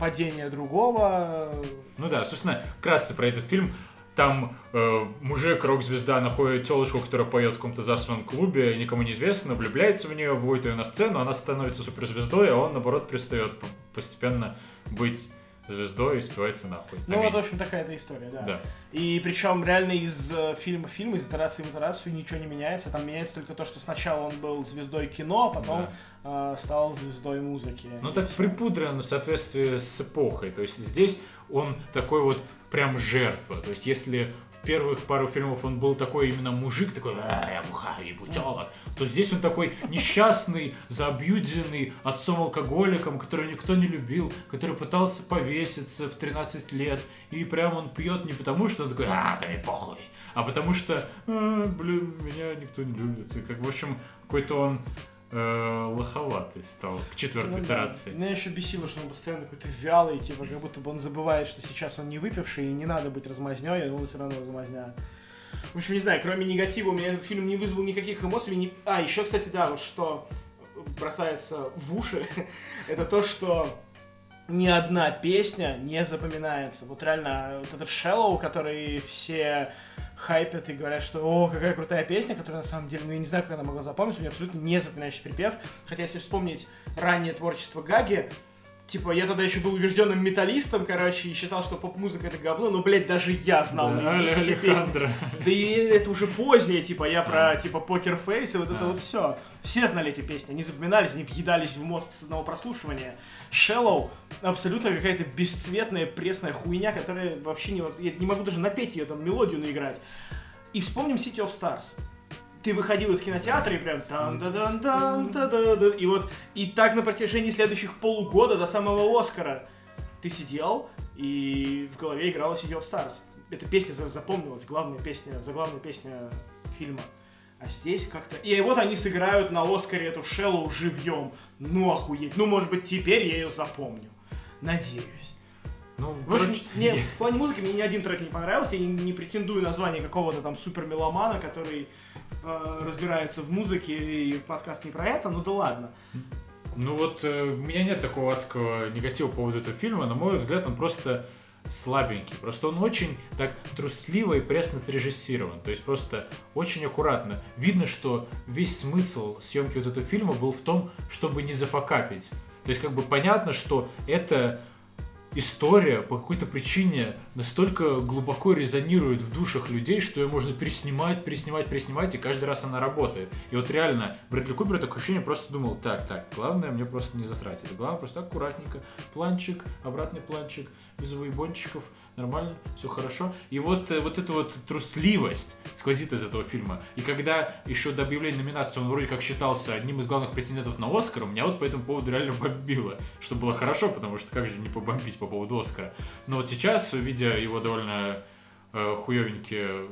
B: падение другого.
A: Ну да, собственно, кратко про этот фильм. Там э, мужик, рок-звезда, находит телочку, которая поет в каком-то засранном клубе, никому неизвестно, влюбляется в нее, вводит ее на сцену, она становится суперзвездой, а он, наоборот, перестает постепенно быть звездой и спивается нахуй.
B: Ну Аминь. вот, в общем, такая-то история, да. да. И причем реально из э, фильма в фильм, из итерации в итерацию ничего не меняется. Там меняется только то, что сначала он был звездой кино, а потом да. э, стал звездой музыки.
A: Ну так припудрен в соответствии с эпохой. То есть здесь он такой вот прям жертва. То есть если первых пару фильмов он был такой именно мужик, такой, а, я бухаю, ебу телок, то здесь он такой несчастный, заобьюденный отцом-алкоголиком, которого никто не любил, который пытался повеситься в 13 лет, и прям он пьет не потому, что он такой, а, да мне похуй, а потому что, а, блин, меня никто не любит. И как, в общем, какой-то он э, лоховатый стал к четвертой ну, итерации.
B: Да. Меня еще бесило, что он постоянно какой-то вялый, типа, как будто бы он забывает, что сейчас он не выпивший, и не надо быть размазнёй, а он все равно размазня. В общем, не знаю, кроме негатива у меня этот фильм не вызвал никаких эмоций. Не... А, еще, кстати, да, вот что бросается в уши, это то, что ни одна песня не запоминается. Вот реально, вот этот Shallow, который все хайпят и говорят, что о, какая крутая песня, которая на самом деле, ну я не знаю, как она могла запомниться, у нее абсолютно не запоминающий припев. Хотя если вспомнить раннее творчество Гаги, Типа, я тогда еще был убежденным металлистом, короче, и считал, что поп-музыка это говно, но, блядь, даже я знал да, эти песни. Да и это уже позднее, типа, я про, типа, Покер Фейс и вот это вот все. Все знали эти песни, они запоминались, они въедались в мозг с одного прослушивания. Shallow абсолютно какая-то бесцветная, пресная хуйня, которая вообще не... Я не могу даже напеть ее, там, мелодию наиграть. И вспомним City of Stars ты выходил из кинотеатра и прям тан да дан дан та да да и вот и так на протяжении следующих полугода до самого Оскара ты сидел и в голове играла City of Stars. Эта песня запомнилась, главная песня, заглавная песня фильма. А здесь как-то... И вот они сыграют на Оскаре эту Шеллоу живьем. Ну, охуеть. Ну, может быть, теперь я ее запомню. Надеюсь. Ну, в общем, короче, нет, в плане музыки мне ни один трек не понравился. Я не, не претендую на звание какого-то там супер меломана, который э, разбирается в музыке, и подкаст не про это, ну да ладно.
A: Ну вот э, у меня нет такого адского негатива по поводу этого фильма. На мой взгляд, он просто слабенький. Просто он очень так трусливо и пресно срежиссирован. То есть просто очень аккуратно. Видно, что весь смысл съемки вот этого фильма был в том, чтобы не зафакапить. То есть как бы понятно, что это история по какой-то причине настолько глубоко резонирует в душах людей, что ее можно переснимать, переснимать, переснимать, и каждый раз она работает. И вот реально, Брэдли Купер такое ощущение просто думал, так, так, главное мне просто не засрать. Это главное просто аккуратненько, планчик, обратный планчик, без выебончиков, нормально, все хорошо. И вот, э, вот эта вот трусливость сквозит из этого фильма. И когда еще до объявления номинации он вроде как считался одним из главных претендентов на Оскар, у меня вот по этому поводу реально бомбило. Что было хорошо, потому что как же не побомбить по поводу Оскара. Но вот сейчас, видя его довольно э, хуевенькие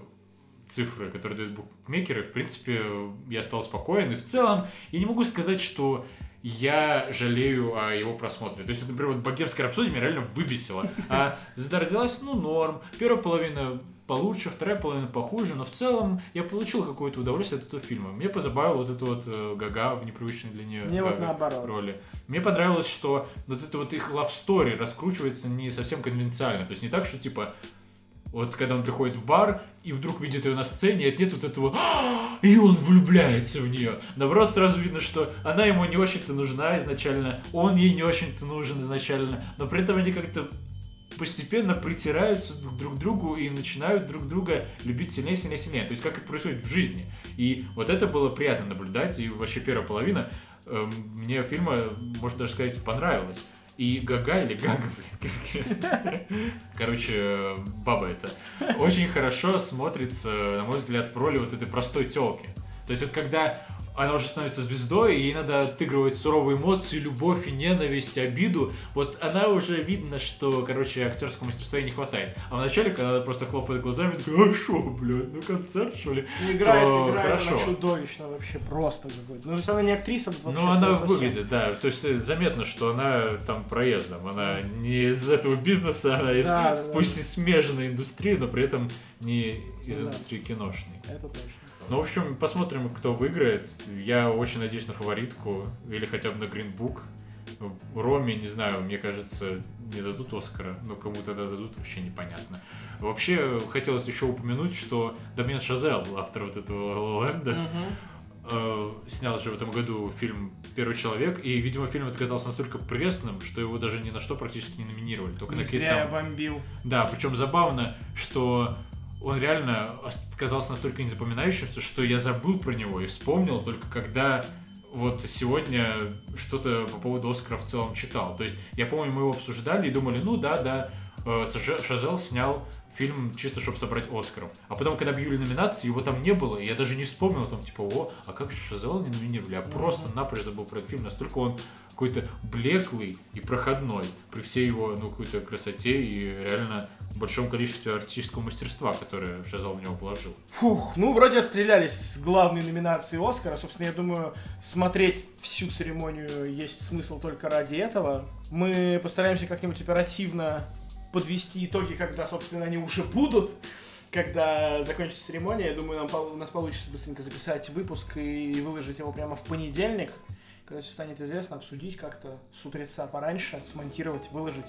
A: цифры, которые дают букмекеры, в принципе, я стал спокоен. И в целом, я не могу сказать, что я жалею о его просмотре. То есть, например, вот «Богемская рапсодия» меня реально выбесила. А «Звезда родилась», ну, норм. Первая половина получше, вторая половина похуже, но в целом я получил какое-то удовольствие от этого фильма. Мне позабавил вот это вот э, Гага в непривычной для нее
B: Мне вот наоборот.
A: роли. Мне понравилось, что вот это вот их love story раскручивается не совсем конвенциально. То есть не так, что типа вот когда он приходит в бар и вдруг видит ее на сцене, и нет вот этого «А!» и он влюбляется в нее. Наоборот, сразу видно, что она ему не очень-то нужна изначально, он ей не очень-то нужен изначально, но при этом они как-то постепенно притираются друг к другу и начинают друг друга любить сильнее, сильнее, сильнее. То есть как это происходит в жизни. И вот это было приятно наблюдать, и вообще первая половина э, мне фильма, можно даже сказать, понравилась. И Гага или Гага, блядь, Короче, баба это. Очень хорошо смотрится, на мой взгляд, в роли вот этой простой телки. То есть вот когда она уже становится звездой, и ей надо отыгрывать суровые эмоции, любовь и ненависть, обиду. Вот она уже видно, что, короче, актерского мастерства ей не хватает. А вначале, когда она просто хлопает глазами, такая, а шо, блядь, ну концерт, что ли?
B: Играет,
A: то
B: играет
A: хорошо.
B: она чудовищно вообще, просто какой-то. Ну, то есть она не актриса, тут вообще
A: Ну, она
B: совсем.
A: выглядит, да. То есть э, заметно, что она там проездом. Она не из этого бизнеса, она из
B: Да, да,
A: пусть и смежной индустрии, но при этом не из
B: Да.
A: индустрии киношной.
B: Это точно.
A: Ну, в общем, посмотрим, кто выиграет. Я очень надеюсь на фаворитку или хотя бы на Book. Роме, не знаю, мне кажется, не дадут Оскара, но кому тогда дадут, вообще непонятно. Вообще, хотелось еще упомянуть, что Дамьен Шазел, автор вот этого
B: Мгм.
A: э, снял же в этом году фильм «Первый человек», и, видимо, фильм этот оказался настолько пресным, что его даже ни на что практически не номинировали, только
B: Не
A: на
B: зря я бомбил.
A: Да, причем забавно, что он реально оказался настолько незапоминающимся, что я забыл про него и вспомнил только когда вот сегодня что-то по поводу Оскара в целом читал. То есть я помню, мы его обсуждали и думали, ну да, да, э, Ша- Шазел снял фильм чисто, чтобы собрать Оскаров. А потом, когда объявили номинации, его там не было, и я даже не вспомнил, там, типа, о, а как же Шазел не номинировали? Я просто напрочь забыл про этот фильм, настолько он какой-то блеклый и проходной при всей его, ну, какой-то красоте и реально большом количестве артистического мастерства, которое Шазал в него вложил.
B: Фух, ну вроде отстрелялись с главной номинации Оскара. Собственно, я думаю, смотреть всю церемонию есть смысл только ради этого. Мы постараемся как-нибудь оперативно подвести итоги, когда, собственно, они уже будут. Когда закончится церемония, я думаю, нам, у нас получится быстренько записать выпуск и выложить его прямо в понедельник. Когда все станет известно, обсудить как-то с утреца пораньше, смонтировать, выложить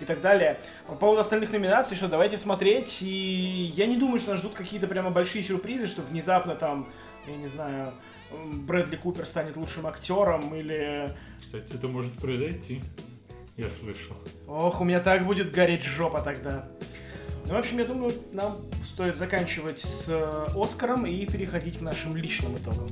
B: и так далее. По поводу остальных номинаций, что давайте смотреть. И я не думаю, что нас ждут какие-то прямо большие сюрпризы, что внезапно там, я не знаю, Брэдли Купер станет лучшим актером или...
A: Кстати, это может произойти. Я слышал.
B: Ох, у меня так будет гореть жопа тогда. Ну, в общем, я думаю, нам стоит заканчивать с э, Оскаром и переходить к нашим личным итогам.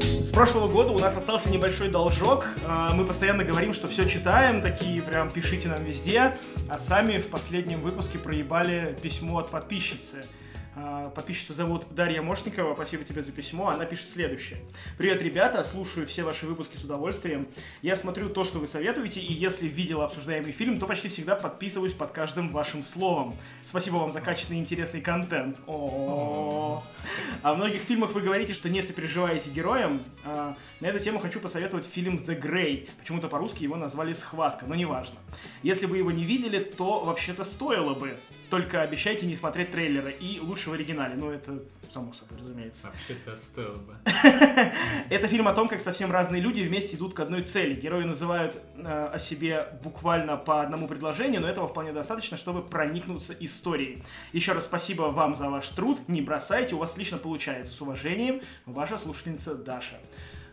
B: С прошлого года у нас остался небольшой должок. А, Мы постоянно говорим, что все читаем, такие прям пишите нам везде, а сами в последнем выпуске проебали письмо от подписчицы. А, Подписчицу зовут Дарья Мошникова, спасибо тебе за письмо. Она пишет следующее. Привет, ребята, слушаю все ваши выпуски с удовольствием. Я смотрю то, что вы советуете, и если видела обсуждаемый фильм, то почти всегда подписываюсь под каждым вашим словом. Спасибо вам за качественный интересный контент. О. О многих фильмах вы говорите, что не сопереживаете героям. А, На эту тему хочу посоветовать фильм The Grey. Почему-то по-русски его назвали «Схватка», но неважно. Если вы его не видели, то вообще-то стоило бы. Только обещайте не смотреть трейлера и лучше в оригинале. Ну, это само собой, разумеется.
A: Вообще-то стоило бы.
B: Это фильм о том, как совсем разные люди вместе идут к одной цели. Герои называют э, о себе буквально по одному предложению, но этого вполне достаточно, чтобы проникнуться историей. Еще раз спасибо вам за ваш труд. Не бросайте, у вас отлично получается. С уважением, ваша слушательница Даша.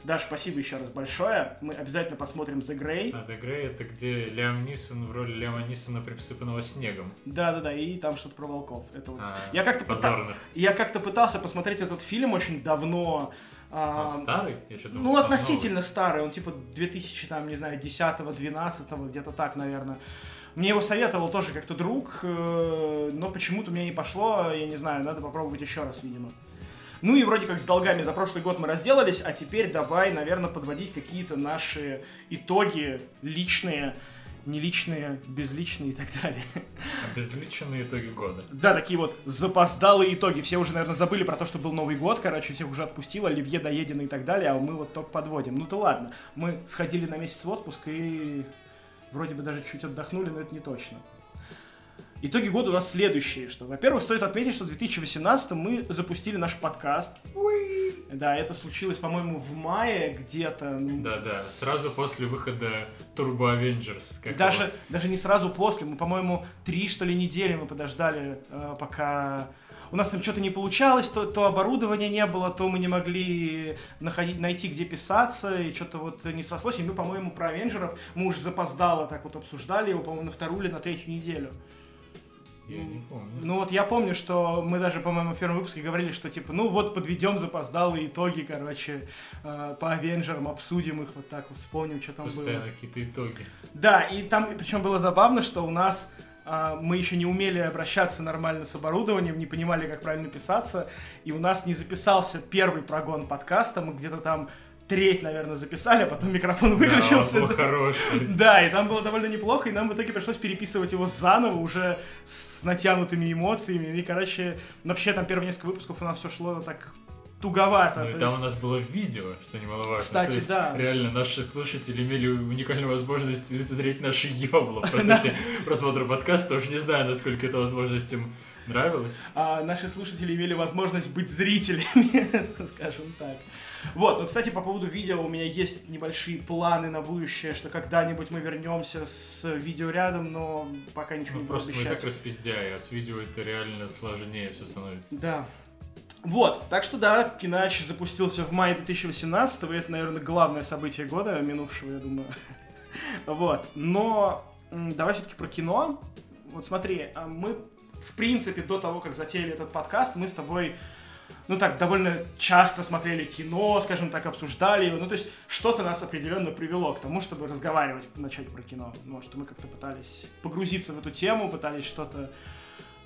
B: Даш, спасибо еще раз большое. Мы обязательно посмотрим The Grey.
A: А The Grey это где Лиам Нисон в роли Лиама Нисона припсыпанного снегом.
B: Да-да-да, и там что-то про волков. Это вот...
A: А,
B: я как-то пыта- я как-то пытался посмотреть этот фильм очень давно. а,
A: Он старый? Я что-то думал,
B: Ну,
A: он
B: относительно старый, он типа 2000, там, не знаю, 10-12, где-то так, наверное. Мне его советовал тоже как-то друг, э, но почему-то у меня не пошло, я не знаю, надо попробовать еще раз, видимо. Ну и вроде как с долгами за прошлый год мы разделались, а теперь давай, наверное, подводить какие-то наши итоги личные, не личные, безличные и так далее.
A: новый. Обезличенные итоги года.
B: Да, такие вот запоздалые итоги. Все уже, наверное, забыли про то, что был Новый год, короче, всех уже отпустило, оливье доедено и так далее, а мы вот только подводим. Ну то ладно, мы сходили на месяц в отпуск и вроде бы даже чуть отдохнули, но это не точно. Итоги года у нас следующие, что, во-первых, стоит отметить, что в 2018 мы запустили наш подкаст. Да, это случилось, по-моему, в мае где-то. ну,
A: Да-да,
B: с-
A: сразу после выхода Turbo Avengers.
B: даже, даже не сразу после, мы, по-моему, три, что ли, недели мы подождали, э, пока у нас там что-то не получалось, то, то оборудования не было, то мы не могли находить, найти, где писаться, и что-то вот не срослось. И мы, по-моему, про Авенджеров, мы уже запоздало так вот обсуждали его, по-моему, на вторую или на третью неделю.
A: Я не помню.
B: Ну вот я помню, что мы даже, по-моему, в первом выпуске говорили, что типа, ну вот подведем запоздалые итоги, короче, э, по Авенджерам, обсудим их вот так вот, вспомним, что там было.
A: Постоянно какие-то итоги.
B: Да, и там, причем было забавно, что у нас а, мы еще не умели обращаться нормально с оборудованием, не понимали, как правильно писаться, и у нас не записался первый прогон подкаста, мы где-то там треть, наверное, записали, а потом микрофон выключился.
A: Да, он был хороший.
B: Да, и там было довольно неплохо, и нам в итоге пришлось переписывать его заново, уже с натянутыми эмоциями. И, короче, вообще там первые несколько выпусков у нас все шло так туговато.
A: Ну и там есть... у нас было видео, что немаловажно.
B: Кстати,
A: То есть,
B: да.
A: Реально, наши слушатели имели уникальную возможность лицезреть наши ёбла в процессе просмотра подкаста. Уж не знаю, насколько эта возможность им нравилась.
B: А наши слушатели имели возможность быть зрителями, скажем так. Вот, ну, кстати, по поводу видео у меня есть небольшие планы на будущее, что когда-нибудь мы вернемся с видео рядом, но пока ничего
A: ну,
B: не
A: просто
B: буду
A: мы так распиздяи, а с видео это реально сложнее все становится.
B: Да. Вот, так что да, Кинач запустился в мае 2018 и это, наверное, главное событие года минувшего, я думаю. Вот, но давай все-таки про кино. Вот смотри, а мы, в принципе, до того, как затеяли этот подкаст, мы с тобой ну так, довольно часто смотрели кино, скажем так, обсуждали его. Ну, то есть что-то нас определенно привело к тому, чтобы разговаривать, начать про кино. Ну, что мы как-то пытались погрузиться в эту тему, пытались что-то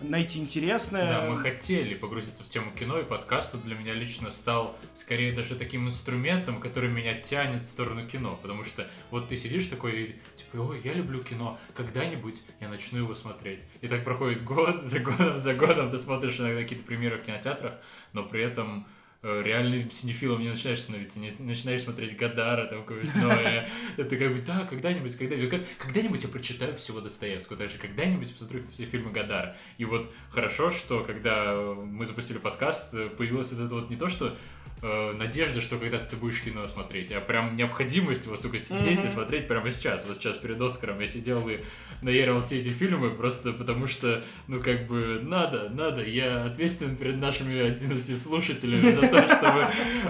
B: найти интересное.
A: Да, мы хотели погрузиться в тему кино, и подкаст для меня лично стал скорее даже таким инструментом, который меня тянет в сторону кино. Потому что вот ты сидишь такой, типа, ой, я люблю кино, когда-нибудь я начну его смотреть. И так проходит год за годом, за годом, ты смотришь иногда какие-то примеры в кинотеатрах, но при этом Э, реальным синефилом не начинаешь становиться, не начинаешь смотреть Гадара, там какое-то. Это как бы, да, когда-нибудь, когда-нибудь, когда-нибудь я прочитаю всего Достоевского, также когда-нибудь посмотрю все фильмы Гадара. И вот хорошо, что когда мы запустили подкаст, появилось вот это вот не то, что э, надежда, что когда-то ты будешь кино смотреть, а прям необходимость вот, сука, сидеть mm-hmm. и смотреть прямо сейчас. Вот сейчас перед Оскаром я сидел и наерил все эти фильмы просто потому что, ну, как бы, надо, надо. Я ответственен перед нашими 11 слушателями за то, чтобы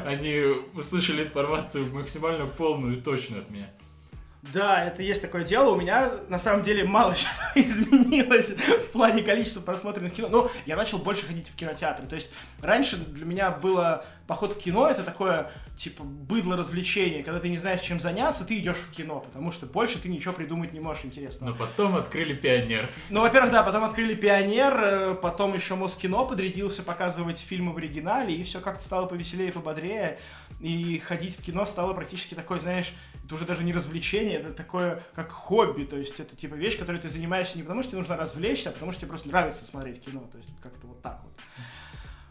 A: они услышали информацию максимально полную и точную от меня.
B: Да, это есть такое дело. У меня на самом деле мало чего изменилось в плане количества просмотренных кино. Но я начал больше ходить в кинотеатры. То есть раньше для меня было поход в кино это такое типа быдло развлечение, когда ты не знаешь, чем заняться, ты идешь в кино, потому что больше ты ничего придумать не можешь интересного.
A: Но потом открыли Пионер.
B: Ну, во-первых, да, потом открыли Пионер, э, потом еще Москино подрядился показывать фильмы в оригинале, и все как-то стало повеселее, пободрее, и ходить в кино стало практически такой, знаешь, это уже даже не развлечение, это такое, как хобби, то есть это типа вещь, которой ты занимаешься не потому, что тебе нужно развлечься, а потому, что тебе просто нравится смотреть кино, то есть как-то вот так вот.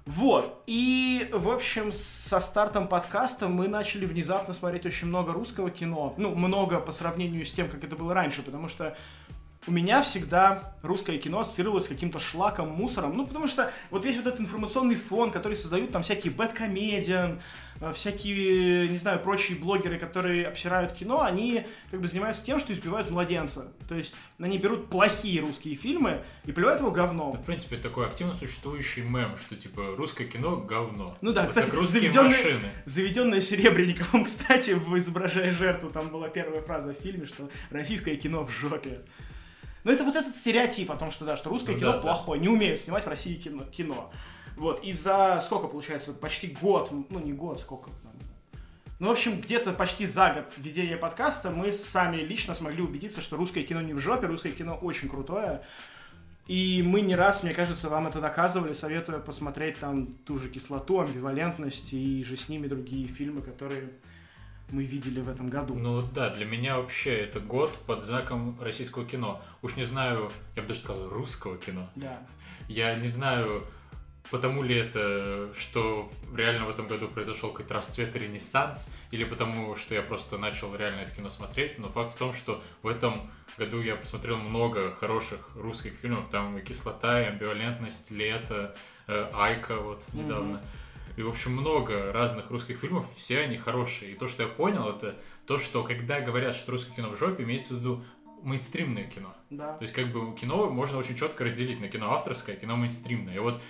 B: Вот. И, в общем, со стартом подкаста мы начали внезапно смотреть очень много русского кино. Ну, много по сравнению с тем, как это было раньше, потому что у меня всегда русское кино ассоциировалось с каким-то шлаком, мусором. Ну, потому что вот весь вот этот информационный фон, который создают там всякие бэткомедиан, э, всякие, не знаю, прочие блогеры, которые обсирают кино, они как бы занимаются тем, что избивают младенца. То есть они берут плохие русские фильмы и плюют его говном.
A: в принципе, такой активно существующий мем, что типа русское кино говно.
B: Ну да, вот кстати, заведенное, заведенное Серебренниковым, кстати, в «Изображая жертву», там была первая фраза в фильме, что российское кино в жопе. Но это вот этот стереотип о том, что да, что русское ну, кино да, плохое, да. не умеют снимать в России кино. кино. Вот, и за сколько получается, почти год, ну не год, сколько там, ну, в общем, где-то почти за год ведения подкаста мы сами лично смогли убедиться, что русское кино не в жопе, русское кино очень крутое. И мы не раз, мне кажется, вам это доказывали, советуя посмотреть там ту же кислоту, амбивалентность и же с ними другие фильмы, которые мы видели в этом году.
A: Ну да, для меня вообще это год под знаком российского кино. Уж не знаю, я бы даже сказал, русского кино.
B: Да.
A: Я не знаю, потому ли это, что реально в этом году произошел какой-то расцвет и ренессанс, или потому, что я просто начал реально это кино смотреть, но факт в том, что в этом году я посмотрел много хороших русских фильмов, там и «Кислота», и «Амбивалентность», «Лето», э, «Айка» вот недавно. Mm-hmm и, в общем, много разных русских фильмов, все они хорошие. И то, что я понял, это то, что когда говорят, что русское кино в жопе, имеется в виду мейнстримное кино.
B: Да.
A: То есть, как бы, кино можно очень четко разделить на кино авторское, кино мейнстримное. И вот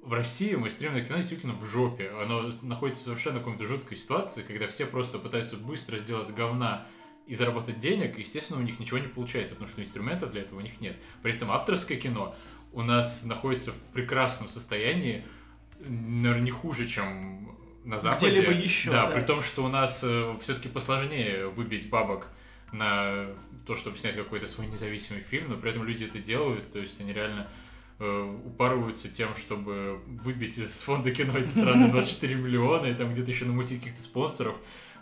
A: в России мейнстримное кино действительно в жопе. Оно находится в совершенно какой-то жуткой ситуации, когда все просто пытаются быстро сделать говна и заработать денег, и, естественно, у них ничего не получается, потому что инструментов для этого у них нет. При этом авторское кино у нас находится в прекрасном состоянии, наверное, не хуже, чем на Западе.
B: Где-либо еще.
A: Да, да, при том, что у нас э, все-таки посложнее выбить бабок на то, чтобы снять какой-то свой независимый фильм, но при этом люди это делают, то есть они реально э, упарываются тем, чтобы выбить из фонда кино эти страны 24 миллиона и там где-то еще намутить каких-то спонсоров,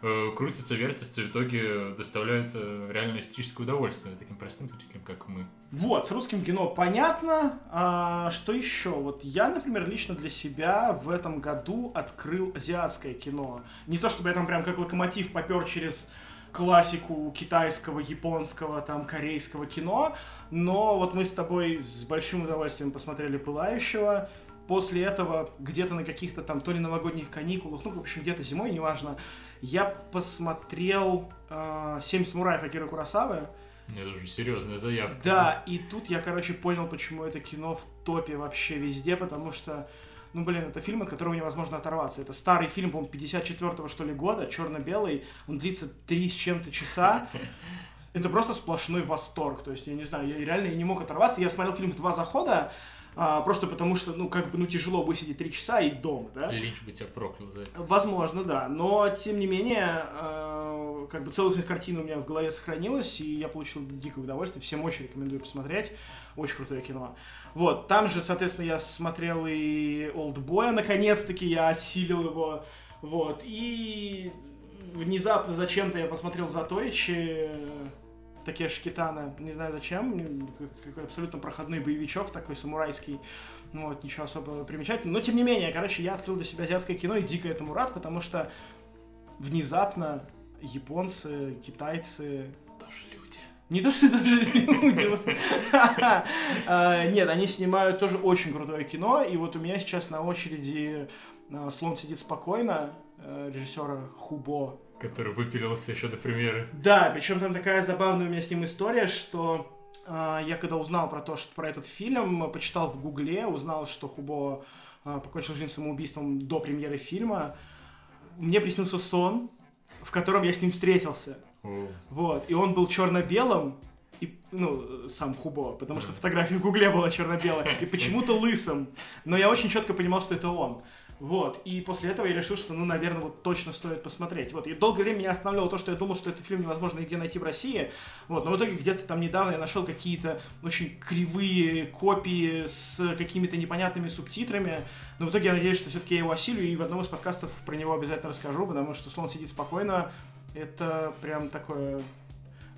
A: э, крутятся, вертятся, и в итоге доставляют э, реально эстетическое удовольствие таким простым зрителям, как мы.
B: Вот, с русским кино понятно. А, что еще? Вот я, например, лично для себя в этом году открыл азиатское кино. Не то чтобы я там прям как локомотив попер через классику китайского, японского, там, корейского кино, но вот мы с тобой с большим удовольствием посмотрели «Пылающего», после этого где-то на каких-то там то ли новогодних каникулах, ну, в общем, где-то зимой, неважно, я посмотрел э, «Семь самураев» Акиры Курасавы,
A: это уже серьезная заявка.
B: Да, и тут я, короче, понял, почему это кино в топе вообще везде, потому что, ну, блин, это фильм, от которого невозможно оторваться. Это старый фильм, по-моему, 54-го, что ли, года, черно-белый, он длится три с чем-то часа. Это просто сплошной восторг, то есть, я не знаю, я реально я не мог оторваться. Я смотрел фильм в два захода, а, просто потому что, ну, как бы, ну, тяжело высидеть три часа и дома, да?
A: Линч бы тебя проклял за это.
B: Возможно, да, но, тем не менее, э, как бы целостность картины у меня в голове сохранилась, и я получил дикое удовольствие, всем очень рекомендую посмотреть, очень крутое кино. Вот, там же, соответственно, я смотрел и Олдбоя, наконец-таки я осилил его, вот, и внезапно зачем-то я посмотрел Затоичи, Такеши Китана, не знаю зачем, какой абсолютно проходной боевичок такой самурайский, ну вот, ничего особо примечательного. Но, тем не менее, короче, я открыл для себя азиатское кино и дико этому рад, потому что внезапно японцы, китайцы...
A: Тоже люди.
B: Не то, что даже люди. А, нет, они снимают тоже очень крутое кино, и вот у меня сейчас на очереди а, «Слон сидит спокойно», э, режиссера Хубо,
A: Который выпилился еще до премьеры.
B: Да, причем там такая забавная у меня с ним история, что э, я когда узнал про то, что про этот фильм, почитал в Гугле, узнал, что Хубо э, покончил жизнь самоубийством до премьеры фильма. Мне приснился сон, в котором я с ним встретился.
A: О.
B: Вот. И он был черно-белым, и, ну, сам Хубо, потому что фотография в Гугле была черно-белая, и почему-то лысым. Но я очень четко понимал, что это он. Вот, и после этого я решил, что, ну, наверное, вот точно стоит посмотреть. Вот, и долгое время меня останавливало то, что я думал, что этот фильм невозможно нигде найти в России. Вот, но в итоге где-то там недавно я нашел какие-то очень кривые копии с какими-то непонятными субтитрами. Но в итоге я надеюсь, что все-таки я его осилю, и в одном из подкастов про него обязательно расскажу, потому что «Слон сидит спокойно» — это прям такое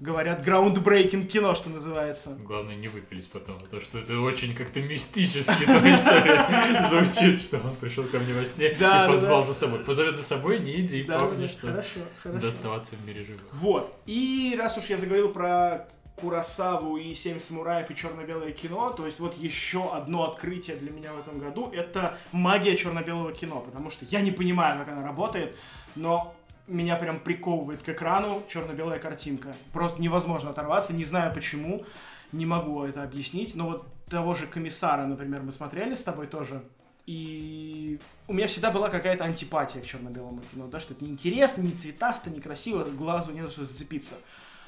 B: говорят, groundbreaking кино, что называется.
A: Главное не выпились потом, потому что это очень как-то мистически твоя история звучит, что он пришел ко мне во сне и позвал за собой. Позовет за собой, не иди, помни, что надо оставаться в мире живых.
B: Вот. И раз уж я заговорил про Курасаву и Семь самураев и черно-белое кино, то есть вот еще одно открытие для меня в этом году это магия черно-белого кино, потому что я не понимаю, как она работает, но меня прям приковывает к экрану черно-белая картинка. Просто невозможно оторваться, не знаю почему, не могу это объяснить, но вот того же комиссара, например, мы смотрели с тобой тоже, и у меня всегда была какая-то антипатия к черно-белому кино, да, что это неинтересно, не цветасто, не красиво, глазу не за что зацепиться.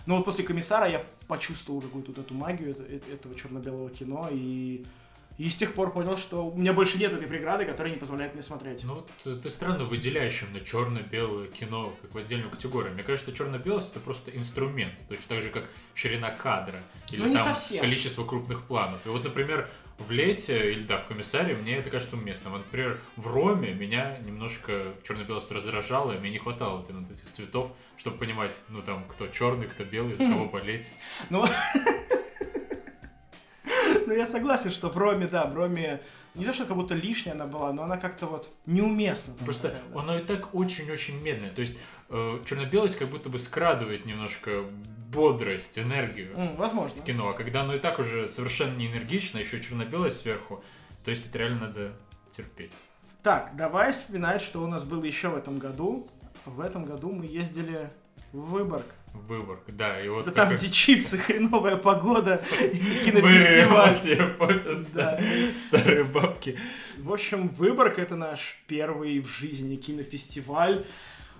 B: Но вот после комиссара я почувствовал какую-то вот эту магию э- этого черно-белого кино, и, и с тех пор понял, что у меня больше нет этой преграды, которая не позволяет мне смотреть.
A: Ну вот э, ты странно выделяешь именно черно-белое кино как в отдельную категорию. Мне кажется, черно-белость это просто инструмент, точно так же, как ширина кадра или
B: Ну, не
A: там
B: совсем.
A: количество крупных планов. И вот, например, в Лете или да, в Комиссаре мне это кажется уместным. Вот, например, в Роме меня немножко черно-белость раздражала, и мне не хватало вот именно этих цветов, чтобы понимать, ну там, кто черный, кто белый, за кого болеть.
B: Ну, ну, я согласен, что в Роме, да, в Роме не то, что как будто лишняя она была, но она как-то вот неуместна. там
A: Просто
B: такая, да.
A: оно и так очень-очень медленное. То есть э, черно-белость как будто бы скрадывает немножко бодрость, энергию
B: возможно.
A: в кино. А когда оно и так уже совершенно не энергично, еще черно-белость сверху, то есть это реально надо терпеть.
B: Так, давай вспоминать, что у нас было еще в этом году. В этом году мы ездили в Выборг.
A: Выборг, да, и вот как
B: там, где чипсы, хреновая погода и кинофестиваль. Да.
A: старые бабки.
B: В общем, Выборг это наш первый в жизни кинофестиваль,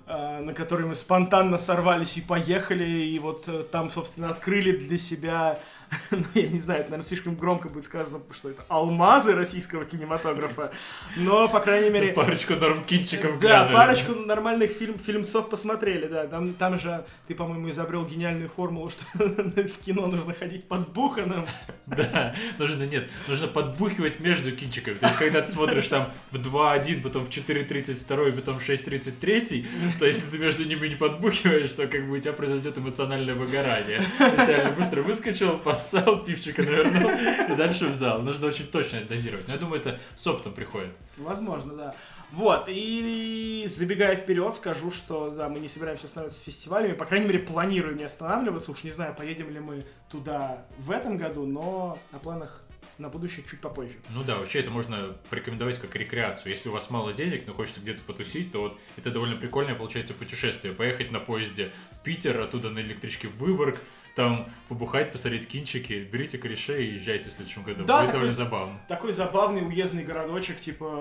B: э, на который мы спонтанно сорвались и поехали, и вот э, там, собственно, открыли для себя ну, я не знаю, это, наверное, слишком громко будет сказано, что это алмазы российского кинематографа, но, по крайней мере...
A: Парочку норм кинчиков
B: Да, парочку нормальных фильм, фильмцов посмотрели, да. Там, там же ты, по-моему, изобрел гениальную формулу, что в кино нужно ходить под буханом.
A: Да, нужно, нет, нужно подбухивать между кинчиками. То есть, когда ты смотришь там в 2.1, потом в 4.32, потом в 6.33, то есть ты между ними не подбухиваешь, то как бы у тебя произойдет эмоциональное выгорание. То есть реально быстро выскочил, поссал, пивчика навернул и дальше в зал. Нужно очень точно дозировать. Но я думаю, это с опытом приходит.
B: Возможно, да. Вот, и забегая вперед, скажу, что да, мы не собираемся останавливаться с фестивалями, по крайней мере, планируем не останавливаться, уж не знаю, поедем ли мы туда в этом году, но на планах на будущее чуть попозже.
A: Ну да, вообще это можно порекомендовать как рекреацию. Если у вас мало денег, но хочется где-то потусить, то вот это довольно прикольное получается путешествие. Поехать на поезде в Питер, оттуда на электричке в Выборг, там побухать, посмотреть кинчики, берите корешей и езжайте в следующем году.
B: Да,
A: Будет
B: такой,
A: довольно забавно.
B: Такой забавный уездный городочек, типа,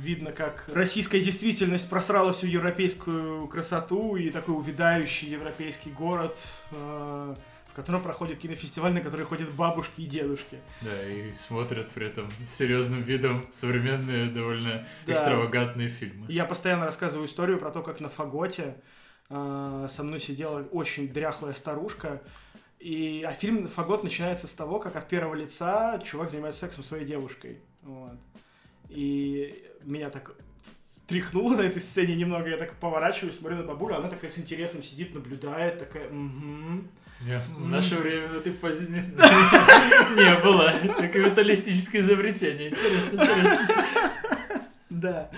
B: видно, как российская действительность просрала всю европейскую красоту и такой увядающий европейский город, э, в котором проходит кинофестиваль, на который ходят бабушки и дедушки.
A: Да, и смотрят при этом с серьезным видом современные, довольно
B: Да.
A: экстравагантные фильмы.
B: Я постоянно рассказываю историю про то, как на Фаготе э, со мной сидела очень дряхлая старушка, и, а фильм «Фагот» начинается с того, как от первого лица чувак занимается сексом со своей девушкой. Вот. И меня так тряхнуло на этой сцене немного, я так поворачиваюсь, смотрю на бабулю, она такая с интересом сидит, наблюдает, такая, угу.
A: Не, В наше время в этой позе не, не было. Такое металлистическое изобретение. Интересно, интересно.
B: Да.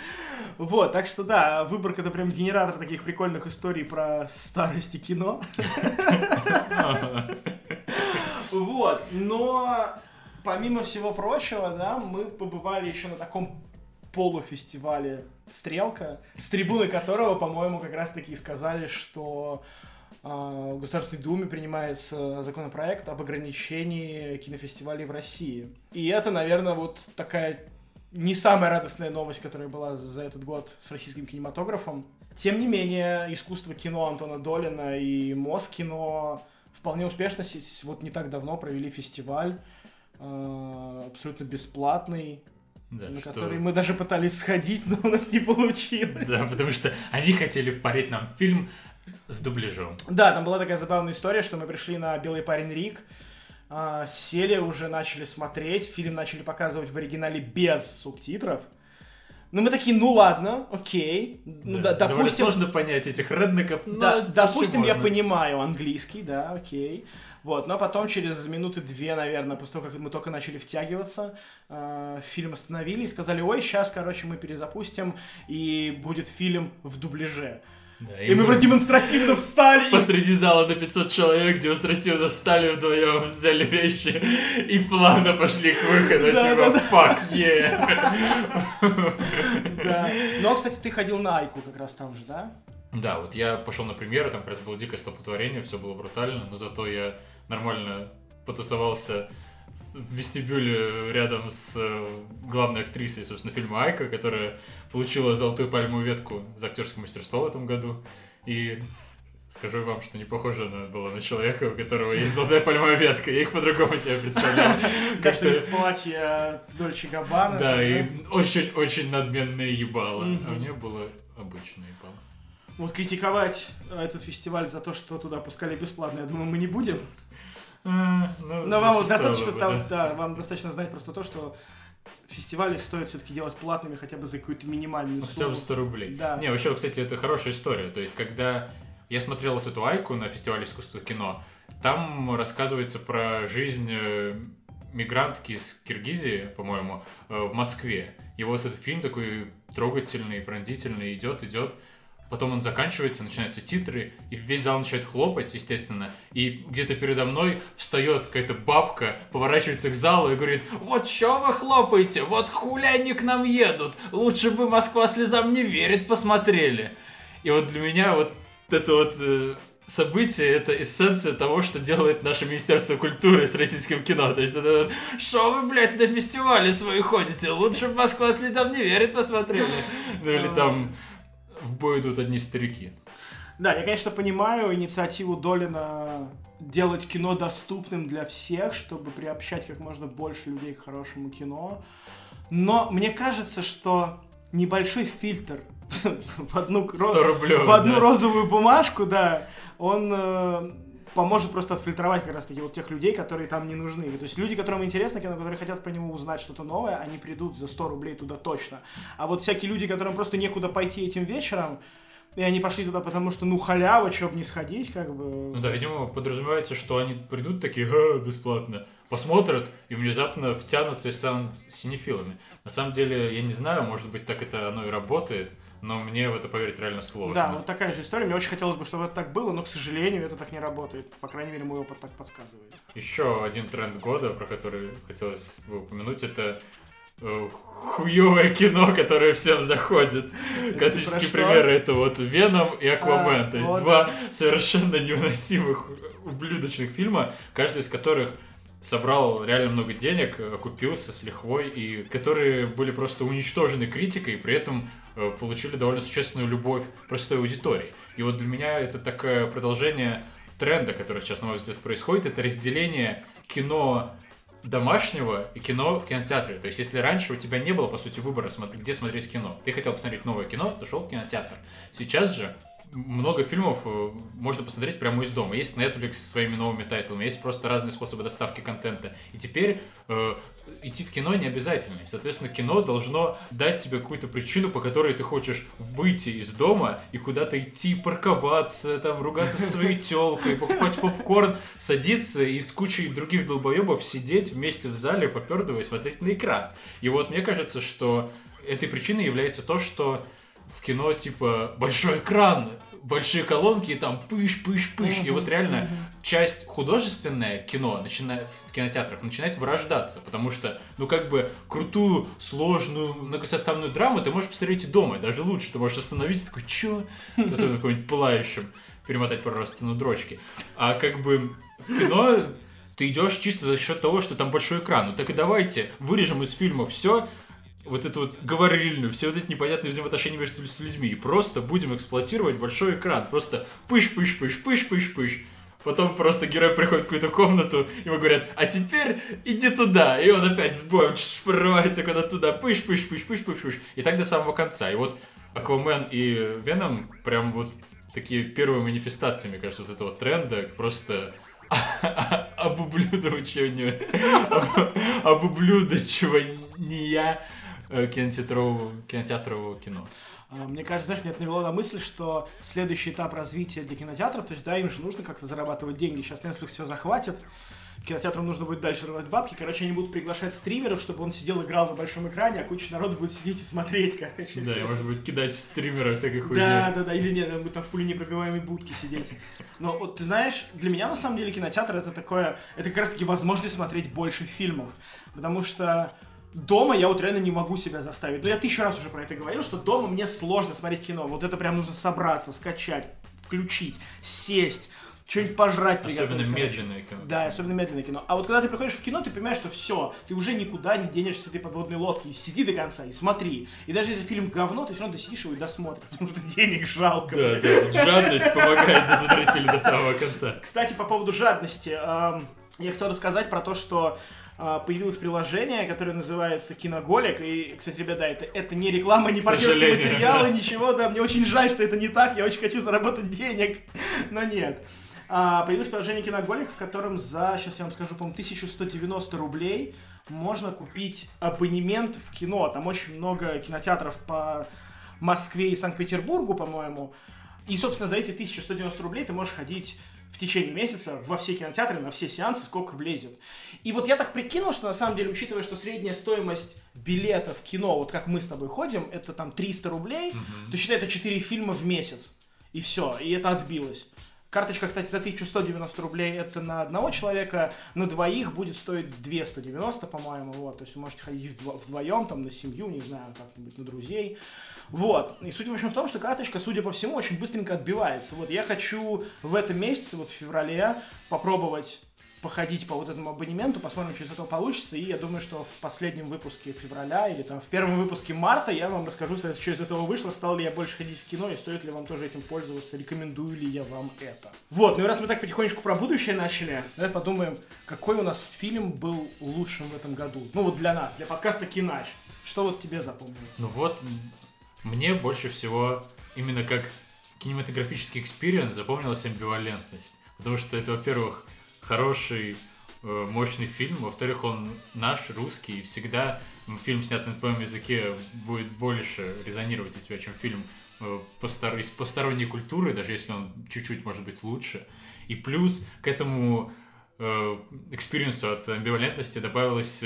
B: Вот, так что да, Выборг это прям генератор таких прикольных историй про старость и кино. Вот, но помимо всего прочего, да, мы побывали еще на таком полуфестивале «Стрелка», с трибуны которого, по-моему, как раз-таки сказали, что а, в Государственной Думе принимается законопроект об ограничении кинофестивалей в России. И это, наверное, вот такая не самая радостная новость, которая была за этот год с российским кинематографом. Тем не менее, искусство кино Антона Долина и Москино вполне успешно вот не так давно провели фестиваль э, абсолютно бесплатный,
A: Да,
B: на
A: что-
B: который мы даже пытались сходить, но у нас не получилось.
A: Да, потому что они хотели впарить нам фильм с дубляжом.
B: Да, там была такая забавная история, что мы пришли на «Белый парень Рик», сели, уже начали смотреть, фильм начали показывать в оригинале без субтитров. Ну, мы такие, ну ладно, окей. Ну, да,
A: довольно
B: допустим,
A: сложно понять этих реднеков, но
B: да, допустим, я
A: можно.
B: понимаю английский, да, окей. Вот, но потом через минуты две, наверное, после того, как мы только начали втягиваться, э, фильм остановили и сказали, ой, сейчас, короче, мы перезапустим, и будет фильм в дубляже.
A: Да,
B: И, мы прям демонстративно встали и
A: посреди зала на 500 человек демонстративно встали вдвоем, взяли вещи и плавно пошли к выходу,
B: Да,
A: типа,
B: да,
A: fuck yeah.
B: Да. Но, кстати, ты ходил на Айку как раз там же, да?
A: Да, вот я пошел на премьеру, там как раз было дикое столпотворение, все было брутально, но зато я нормально потусовался в вестибюле рядом с э, главной актрисой, собственно, фильма Айка, которая получила золотую пальмовую ветку за актерское мастерство в этом году. И скажу вам, что не похоже она была на человека, у которого есть золотая пальмовая ветка. Я их по-другому себе представлял.
B: Как-то
A: Как-то...
B: платье Дольче Габбана.
A: Да, и очень-очень надменные ебало. А у нее было обычное ебало.
B: Вот критиковать э, этот фестиваль за то, что туда пускали бесплатно, я думаю, мы не будем.
A: А, ну,
B: Но вам достаточно,
A: бы,
B: там, да, вам достаточно знать просто то, что фестивали стоит все-таки делать платными хотя бы за какую-то минимальную
A: Ну, хотя
B: сумму.
A: бы 100 рублей.
B: Да.
A: Не, вообще, кстати, это хорошая история. То есть, когда я смотрел вот эту Айку на фестивале искусства кино, там рассказывается про жизнь э, мигрантки из Киргизии, по-моему, э, в Москве. И вот этот фильм такой трогательный, пронзительный, идет, идет. Потом он заканчивается, начинаются титры, и весь зал начинает хлопать, естественно. И где-то передо мной встает какая-то бабка, поворачивается к залу и говорит, вот что вы хлопаете, вот хули они к нам едут, лучше бы Москва слезам не верит, посмотрели. И вот для меня вот это вот э, событие, это эссенция того, что делает наше Министерство культуры с российским кино. То есть это что вы, блядь, на фестивале свои ходите, лучше бы Москва слезам не верит, посмотрели. Ну или там в бой идут одни старики.
B: Да, я, конечно, понимаю инициативу Долина делать кино доступным для всех, чтобы приобщать как можно больше людей к хорошему кино. Но мне кажется, что небольшой фильтр в одну,
A: 100 рублев,
B: в одну
A: да.
B: розовую бумажку, да, он э, поможет просто отфильтровать как раз таки вот тех людей, которые там не нужны. То есть люди, которым интересно кино, которые хотят про него узнать что-то новое, они придут за 100 рублей туда точно. А вот всякие люди, которым просто некуда пойти этим вечером, и они пошли туда, потому что, ну, халява, чё бы не сходить, как бы.
A: Ну да, видимо, подразумевается, что они придут такие, «Ха, бесплатно, посмотрят и внезапно втянутся и станут синефилами. На самом деле, я не знаю, может быть, так это оно и работает, но мне в это поверить реально сложно.
B: Да, вот такая же история. Мне очень хотелось бы, чтобы это так было, но, к сожалению, это так не работает. По крайней мере, мой опыт так подсказывает.
A: Еще один тренд года, про который хотелось бы упомянуть, это э, хуевое кино, которое всем заходит. Классические примеры это вот Веном и Аквамен.
B: А,
A: То есть
B: вот
A: два совершенно невыносимых ублюдочных фильма, каждый из которых собрал реально много денег, окупился с лихвой, и которые были просто уничтожены критикой, и при этом э, получили довольно существенную любовь простой аудитории. И вот для меня это такое продолжение тренда, который сейчас, на мой взгляд, происходит, это разделение кино домашнего и кино в кинотеатре. То есть, если раньше у тебя не было, по сути, выбора, где смотреть кино, ты хотел посмотреть новое кино, ты шел в кинотеатр. Сейчас же много фильмов э, можно посмотреть прямо из дома. Есть Netflix со своими новыми тайтлами, есть просто разные способы доставки контента. И теперь э, идти в кино не обязательно. Соответственно, кино должно дать тебе какую-то причину, по которой ты хочешь выйти из дома и куда-то идти, парковаться, там, ругаться со своей телкой, покупать попкорн, садиться и с кучей других долбоебов сидеть вместе в зале, попердывая смотреть на экран. И вот мне кажется, что этой причиной является то, что кино типа большой экран, большие колонки, и там пыш, пыш, пыш. И вот реально часть художественное кино начинает, в кинотеатрах начинает вырождаться, потому что, ну как бы, крутую, сложную, многосоставную драму ты можешь посмотреть и дома, и даже лучше, ты можешь остановить и такой, чё? Особенно в каком-нибудь пылающем, перемотать пару раз сцену дрочки. А как бы в кино ты идешь чисто за счет того, что там большой экран. Ну так и давайте вырежем из фильма все, вот эту вот говорильную, все вот эти непонятные взаимоотношения между людьми. И просто будем эксплуатировать большой экран. Просто пыш-пыш-пыш, пыш-пыш-пыш. Потом просто герой приходит в какую-то комнату, ему говорят, а теперь иди туда. И он опять с боем прорывается куда-то туда, пыш-пыш-пыш-пыш-пыш-пыш. И так до самого конца. И вот Аквамен и Веном прям вот такие первые манифестации, мне кажется, вот этого тренда, просто обублюдования, обублюдочивания э, кинотеатрового, кинотеатрового кино.
B: А, Мне кажется, знаешь, меня это навело на мысль, что следующий этап развития для кинотеатров, то есть, да, им же нужно как-то зарабатывать деньги. Сейчас Netflix все захватит, кинотеатрам нужно будет дальше рвать бабки. Короче, они будут приглашать стримеров, чтобы он сидел, играл на большом экране, а куча народу будет сидеть и смотреть, короче.
A: Да, и может быть кидать в стримера всякой хуйни.
B: Да, да, да, или нет, он будет там в пуле непробиваемой будке сидеть. Но вот ты знаешь, для меня на самом деле кинотеатр это такое, это как раз таки возможность смотреть больше фильмов. Потому что дома я вот реально не могу себя заставить. Но я тысячу раз уже про это говорил, что дома мне сложно смотреть кино. Вот это прям нужно собраться, скачать, включить, сесть, что-нибудь пожрать,
A: Особенно
B: приготовить, короче.
A: медленное кино.
B: Да, особенно медленное кино. А вот когда ты приходишь в кино, ты понимаешь, что все, ты уже никуда не денешься с этой подводной лодки. Сиди до конца и смотри. И даже если фильм говно, ты все равно досидишь его и досмотришь, потому что денег жалко.
A: Да, да, вот жадность помогает досмотреть фильм до самого конца.
B: Кстати, по поводу жадности, эм, я хотел рассказать про то, что появилось приложение, которое называется Киноголик. И, кстати, ребята, это, это не реклама, не партнерские материалы, ничего, да. Мне очень жаль, что это не так. Я очень хочу заработать денег, но нет. А, появилось приложение Киноголик, в котором за, сейчас я вам скажу, по-моему, 1190 рублей можно купить абонемент в кино. Там очень много кинотеатров по Москве и Санкт-Петербургу, по-моему. И, собственно, за эти 1190 рублей ты можешь ходить в течение месяца во все кинотеатры, на все сеансы, сколько влезет. И вот я так прикинул, что на самом деле, учитывая, что средняя стоимость билета в кино, вот как мы с тобой ходим, это там 300 рублей, то считай, это 4 фильма в месяц. И все, и это отбилось. Карточка, кстати, за 1190 рублей это на одного человека, на двоих будет стоить 290, по-моему, вот, то есть вы можете ходить вдво- вдвоем, там, на семью, не знаю, как-нибудь, на друзей, вот, и суть, в общем, в том, что карточка, судя по всему, очень быстренько отбивается, вот, я хочу в этом месяце, вот, в феврале, попробовать походить по вот этому абонементу, посмотрим, что из этого получится, и я думаю, что в последнем выпуске февраля или там в первом выпуске марта я вам расскажу, что из этого вышло, стал ли я больше ходить в кино, и стоит ли вам тоже этим пользоваться, рекомендую ли я вам это. Вот, ну и раз мы так потихонечку про будущее начали, давай подумаем, какой у нас фильм был лучшим в этом году. Ну вот для нас, для подкаста Кинач. Что вот тебе запомнилось?
A: Ну вот, мне больше всего именно как кинематографический experience запомнилась амбивалентность. Потому что это, во-первых, хороший, э, мощный фильм, во-вторых, он наш, русский, и всегда фильм, снятый на твоем языке, будет больше резонировать у тебя, чем фильм э, из посторонней культуры, даже если он чуть-чуть, может быть, лучше. И плюс к этому Э, экспириенсу от амбивалентности добавилась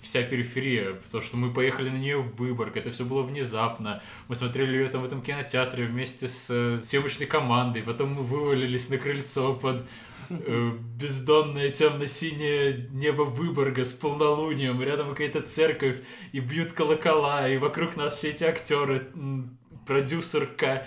A: вся периферия, потому что мы поехали на нее в Выборг, это все было внезапно, мы смотрели ее там в этом кинотеатре вместе с съемочной командой, потом мы вывалились на крыльцо под бездонное темно-синее небо Выборга с полнолунием, рядом какая-то церковь, и бьют колокола, и вокруг нас все эти актеры, продюсерка,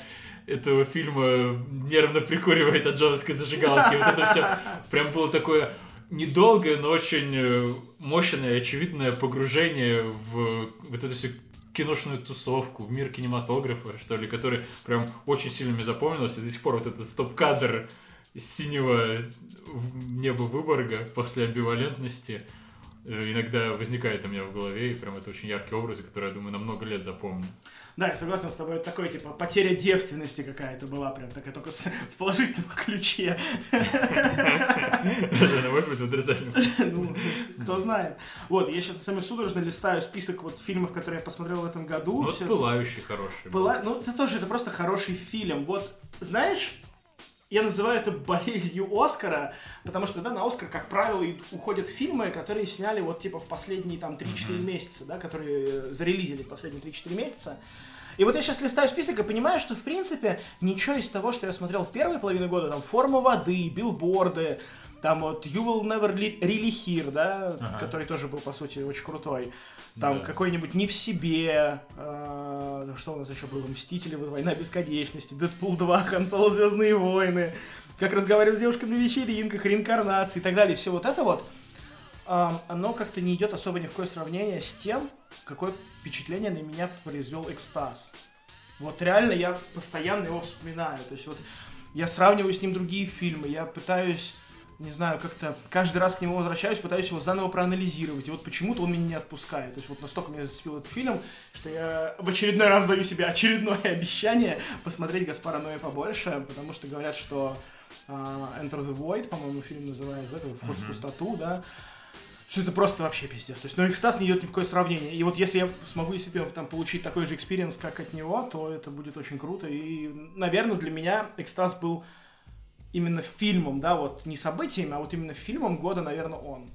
A: этого фильма нервно прикуривает от джоновской зажигалки. Вот это все прям было такое недолгое, но очень э, мощное очевидное погружение в вот эту всю киношную тусовку, в мир кинематографа, что ли, который прям очень сильно мне запомнился. До сих пор вот этот стоп-кадр синего неба Выборга после амбивалентности э, иногда возникает у меня в голове, и прям это очень яркие образы, которые, я думаю, на много лет запомню.
B: Да, я согласен с тобой, это такой, типа, потеря девственности какая-то была, прям такая, только с, в положительном ключе.
A: Может быть, в отрицательном.
B: Ну, кто знает. Вот, я сейчас самый судорожно листаю список вот фильмов, которые я посмотрел в этом году.
A: Вот «Пылающий» хороший.
B: Ну, это тоже, это просто хороший фильм. Вот, знаешь, я называю это болезнью Оскара, потому что, да, на Оскар, как правило, уходят фильмы, которые сняли вот, типа, в последние, там, 3-4 mm-hmm. месяца, да, которые зарелизили в последние 3-4 месяца. И вот я сейчас листаю список и понимаю, что, в принципе, ничего из того, что я смотрел в первой половине года, там, форма воды, билборды, там вот You Will Never Really Hear, да, ага. который тоже был, по сути, очень крутой. Там да. какой-нибудь «Не в себе», э, что у нас еще было, «Мстители», «Война бесконечности», «Дэдпул 2», «Хан Соло. Звездные войны», «Как разговаривать с девушками на вечеринках», «Реинкарнации» и так далее. Все вот это вот, э, оно как-то не идет особо ни в какое сравнение с тем, какое впечатление на меня произвел «Экстаз». Вот реально я постоянно его вспоминаю. То есть вот я сравниваю с ним другие фильмы, я пытаюсь не знаю, как-то каждый раз к нему возвращаюсь, пытаюсь его заново проанализировать. И вот почему-то он меня не отпускает. То есть вот настолько меня зацепил этот фильм, что я в очередной раз даю себе очередное обещание посмотреть Гаспара Ноя побольше, потому что говорят, что uh, Enter the Void, по-моему, фильм называется, это «Вход mm-hmm. в пустоту», да, что это просто вообще пиздец. То есть, но экстаз не идет ни в какое сравнение. И вот если я смогу действительно там получить такой же experience, как от него, то это будет очень круто. И, наверное, для меня экстаз был именно фильмом, да, вот не событиями, а вот именно фильмом года, наверное, он.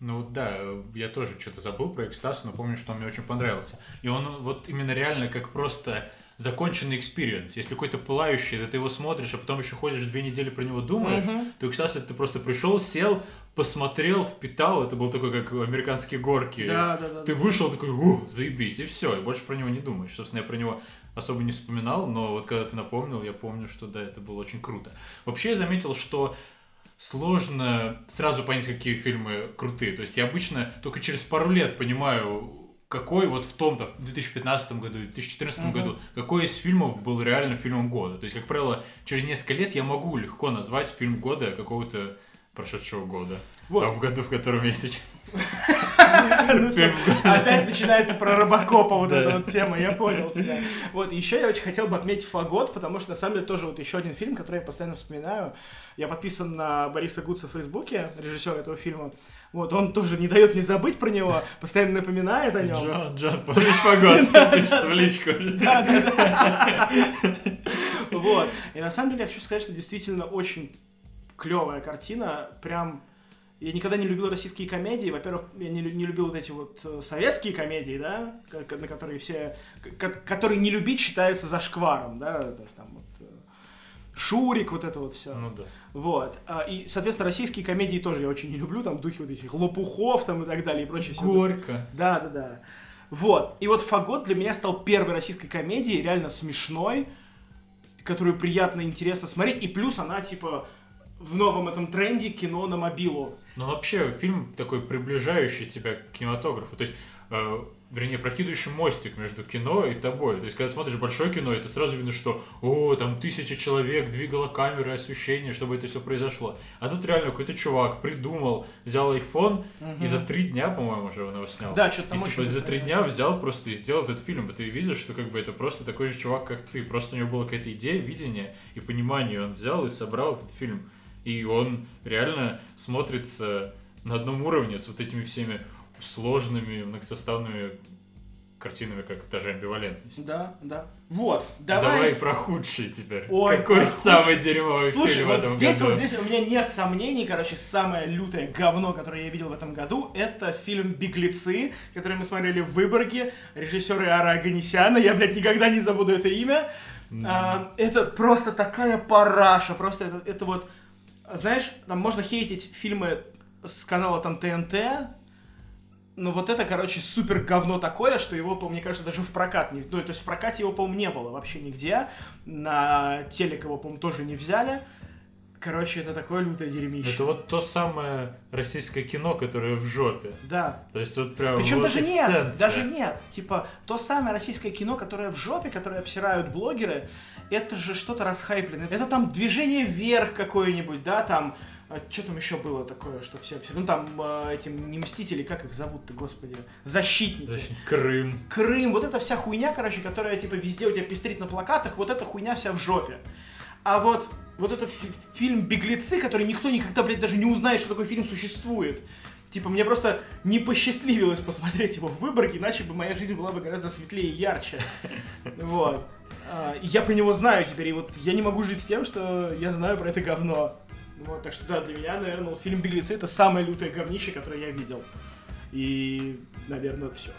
A: Ну да, я тоже что-то забыл про экстаз, но помню, что он мне очень понравился. И он вот именно реально как просто законченный experience. Если какой-то пылающий, ты его смотришь, а потом еще ходишь две недели про него думаешь, uh-huh. то экстаз это ты просто пришел, сел, посмотрел, впитал, это был такой, как американские горки.
B: Да, да, да.
A: Ты вышел такой, ух, заебись, и все, и больше про него не думаешь. Собственно, я про него особо не вспоминал, но вот когда ты напомнил, я помню, что да, это было очень круто. Вообще я заметил, что сложно сразу понять, какие фильмы крутые. То есть я обычно только через пару лет понимаю, какой вот в том-то, в 2015 году, в 2014 uh-huh. году, какой из фильмов был реально фильмом года. То есть, как правило, через несколько лет я могу легко назвать фильм года какого-то прошедшего года. Вот. А в году, в котором я сейчас.
B: Ну опять начинается про Робокопа вот эта вот тема, я понял тебя. Вот, еще я очень хотел бы отметить Фагот, потому что на самом деле тоже вот еще один фильм, который я постоянно вспоминаю. Я подписан на Бориса Гудса в Фейсбуке, режиссер этого фильма. Вот, он тоже не дает мне забыть про него, постоянно напоминает о нем.
A: Джон, Джон, помнишь Фагот? Пишет в личку. Да, да, да.
B: Вот. И на самом деле я хочу сказать, что действительно очень клевая картина, прям я никогда не любил российские комедии. Во-первых, я не, не любил вот эти вот э, советские комедии, да, на которые все, которые не любить считаются зашкваром, да, то есть там вот э, Шурик, вот это вот все.
A: Ну да.
B: Вот. А, и, соответственно, российские комедии тоже я очень не люблю, там духи вот этих лопухов там и так далее и прочее.
A: Горько.
B: Да, да, да. Вот. И вот Фагот для меня стал первой российской комедией, реально смешной, которую приятно и интересно смотреть. И плюс она, типа, в новом этом тренде кино на мобилу.
A: Ну, вообще, фильм такой приближающий тебя к кинематографу. То есть, э, вернее, прокидывающий мостик между кино и тобой. То есть, когда смотришь большое кино, это сразу видно, что, о, там тысяча человек двигала камеры и освещение, чтобы это все произошло. А тут реально какой-то чувак придумал, взял iPhone и за три дня, по-моему, уже он его снял.
B: Да, что-то там
A: И типа за три дня взял просто и сделал этот фильм. И ты видишь, что как бы это просто такой же чувак, как ты. Просто у него была какая-то идея, видение и понимание. Он взял и собрал этот фильм. И он реально смотрится на одном уровне с вот этими всеми сложными, многосоставными картинами, как даже амбивалентность.
B: Да, да. Вот,
A: Давай,
B: давай.
A: про худший теперь.
B: Ой,
A: Какой самый дерьмовый
B: Слушай,
A: фильм в
B: вот
A: этом
B: здесь,
A: году?
B: вот здесь у меня нет сомнений, короче, самое лютое говно, которое я видел в этом году, это фильм «Беглецы», который мы смотрели в Выборге, режиссера Ара Аганесяна, я, блядь, никогда не забуду это имя. А, это просто такая параша, просто это, это вот, знаешь, там можно хейтить фильмы с канала там ТНТ, но вот это, короче, супер говно такое, что его, по мне кажется, даже в прокат не... Ну, то есть в прокате его, по-моему, не было вообще нигде. На телек его, по-моему, тоже не взяли. Короче, это такое лютое дерьмище.
A: Это вот то самое российское кино, которое в жопе.
B: Да.
A: То есть вот прям
B: Причем
A: вот
B: даже нет,
A: эссенция.
B: даже нет. Типа, то самое российское кино, которое в жопе, которое обсирают блогеры, это же что-то расхайпленное. Это там движение вверх какое-нибудь, да, там... Что там еще было такое, что все обсирают? Ну там э, этим не мстители, как их зовут-то, господи? Защитники.
A: Значит, Крым.
B: Крым, вот эта вся хуйня, короче, которая типа везде у тебя пестрит на плакатах, вот эта хуйня вся в жопе. А вот, вот этот фи- фильм «Беглецы», который никто никогда, блядь, даже не узнает, что такой фильм существует. Типа, мне просто не посчастливилось посмотреть его в Выборге, иначе бы моя жизнь была бы гораздо светлее и ярче. Вот. А, И я про него знаю теперь, и вот я не могу жить с тем, что я знаю про это говно. Вот, так что да, для меня, наверное, вот фильм «Беглецы» это самое лютое говнище, которое я видел. И, наверное, все.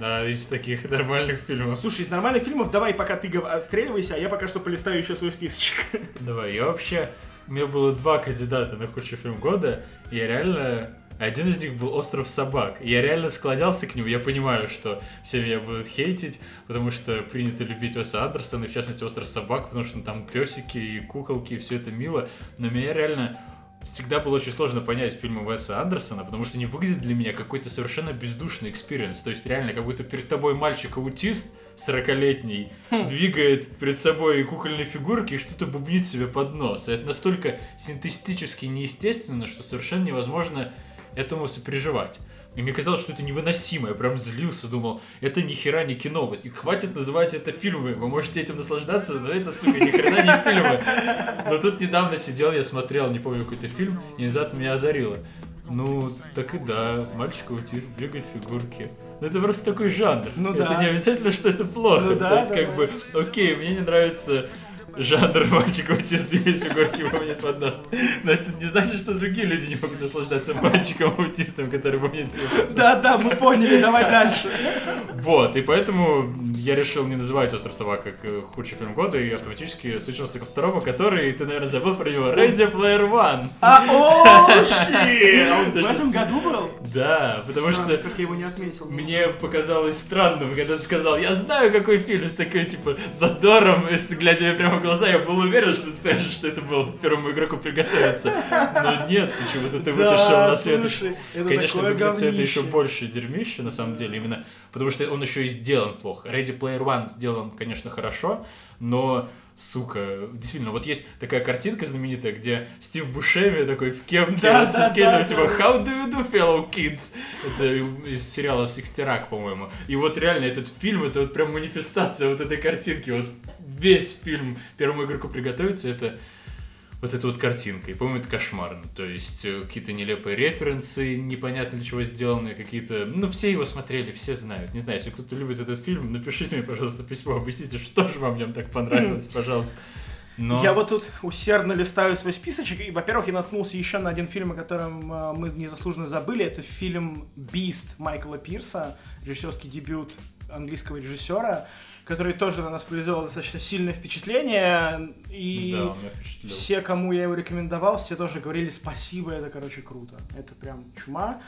A: Да, из таких нормальных фильмов.
B: Слушай, из нормальных фильмов давай пока ты отстреливайся, а я пока что полистаю еще свой списочек.
A: Давай, я вообще... У меня было два кандидата на худший фильм года, и я реально... Один из них был «Остров собак». Я реально склонялся к нему. Я понимаю, что все меня будут хейтить, потому что принято любить Уэса Андерсона, и в частности «Остров собак», потому что там песики и куколки, и все это мило. Но меня реально всегда было очень сложно понять фильмы Уэса Андерсона, потому что они выглядят для меня какой-то совершенно бездушный experience. То есть реально, как будто перед тобой мальчик-аутист 40-летний двигает перед собой кукольные фигурки и что-то бубнит себе под нос. И это настолько синтетически неестественно, что совершенно невозможно этому сопереживать. И мне казалось, что это невыносимо. Я прям злился, думал, это ни хера не кино. Вот, и хватит называть это фильмы. Вы можете этим наслаждаться, но это, сука, ни хрена не фильмы. Но тут недавно сидел, я смотрел, не помню, какой-то фильм, и внезапно меня озарило. Ну, так и да, мальчик-аутист двигает фигурки. Ну, это просто такой жанр.
B: Ну
A: это
B: да.
A: не обязательно, что это плохо.
B: Ну да,
A: То есть,
B: да,
A: как
B: да.
A: бы, окей, мне не нравится жанр мальчик-аутист двигает фигурки бубнит под нос. Но это не значит, что другие люди не могут наслаждаться мальчиком-аутистом, который бубнит себе.
B: Да, да, мы поняли, давай дальше.
A: Вот, и поэтому я решил не называть «Остров собак» как э, худший фильм года, и автоматически switchился ко второму, который, ты, наверное, забыл про него, Ready Player One.
B: А, о! А в этом году был?
A: Да, потому что
B: как я его не отметил.
A: мне показалось странным, когда ты сказал, я знаю, какой фильм, с такой, типа, задором, глядя мне прямо глаза, я был уверен, что ты скажешь, что это был первому игроку приготовиться. Но нет, почему-то ты вытащил
B: Да,
A: на свет.
B: слушай, это
A: Конечно, «Беглецы» это еще больше дерьмище, на самом деле, именно потому что он еще и сделан плохо. Ready Player One сделан, конечно, хорошо, но Сука, действительно, вот есть такая картинка знаменитая, где Стив Бушеми такой в кепке
B: Да,
A: со
B: да,
A: скейтом,
B: да,
A: типа. How do you do, fellow kids? Это из сериала Сикстерак, по-моему. И вот реально этот фильм, это вот прям манифестация вот этой картинки. Вот весь фильм первому игроку приготовиться, это вот эта вот картинка. И, по-моему, это кошмарно. То есть э, какие-то нелепые референсы, непонятно для чего сделанные, какие-то... Ну, все его смотрели, все знают. Не знаю, если кто-то любит этот фильм, напишите мне, пожалуйста, письмо, объясните, что же вам в нем так понравилось, пожалуйста. Но...
B: Я вот тут усердно листаю свой списочек, и, во-первых, я наткнулся еще на один фильм, о котором э, мы незаслуженно забыли. Это фильм «Бист» Майкла Пирса, режиссерский дебют английского режиссера, который тоже на нас произвел достаточно сильное впечатление. И
A: Да,
B: все, кому я его рекомендовал, все тоже говорили спасибо, это, короче, круто. Это прям чума.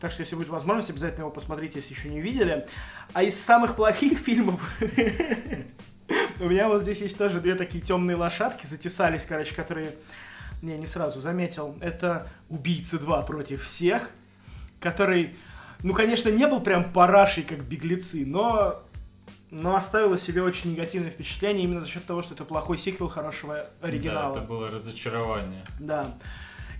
B: Так что, если будет возможность, обязательно его посмотрите, если еще не видели. А из самых плохих фильмов у меня вот здесь есть тоже две такие темные лошадки, затесались, короче, которые Не, не сразу, заметил. Это «Убийцы 2 против всех», который, ну, конечно, не был прям парашей, как «Беглецы», но но оставила себе очень негативное впечатление именно за счет того, что это плохой сиквел хорошего оригинала.
A: Да, это было разочарование.
B: Да.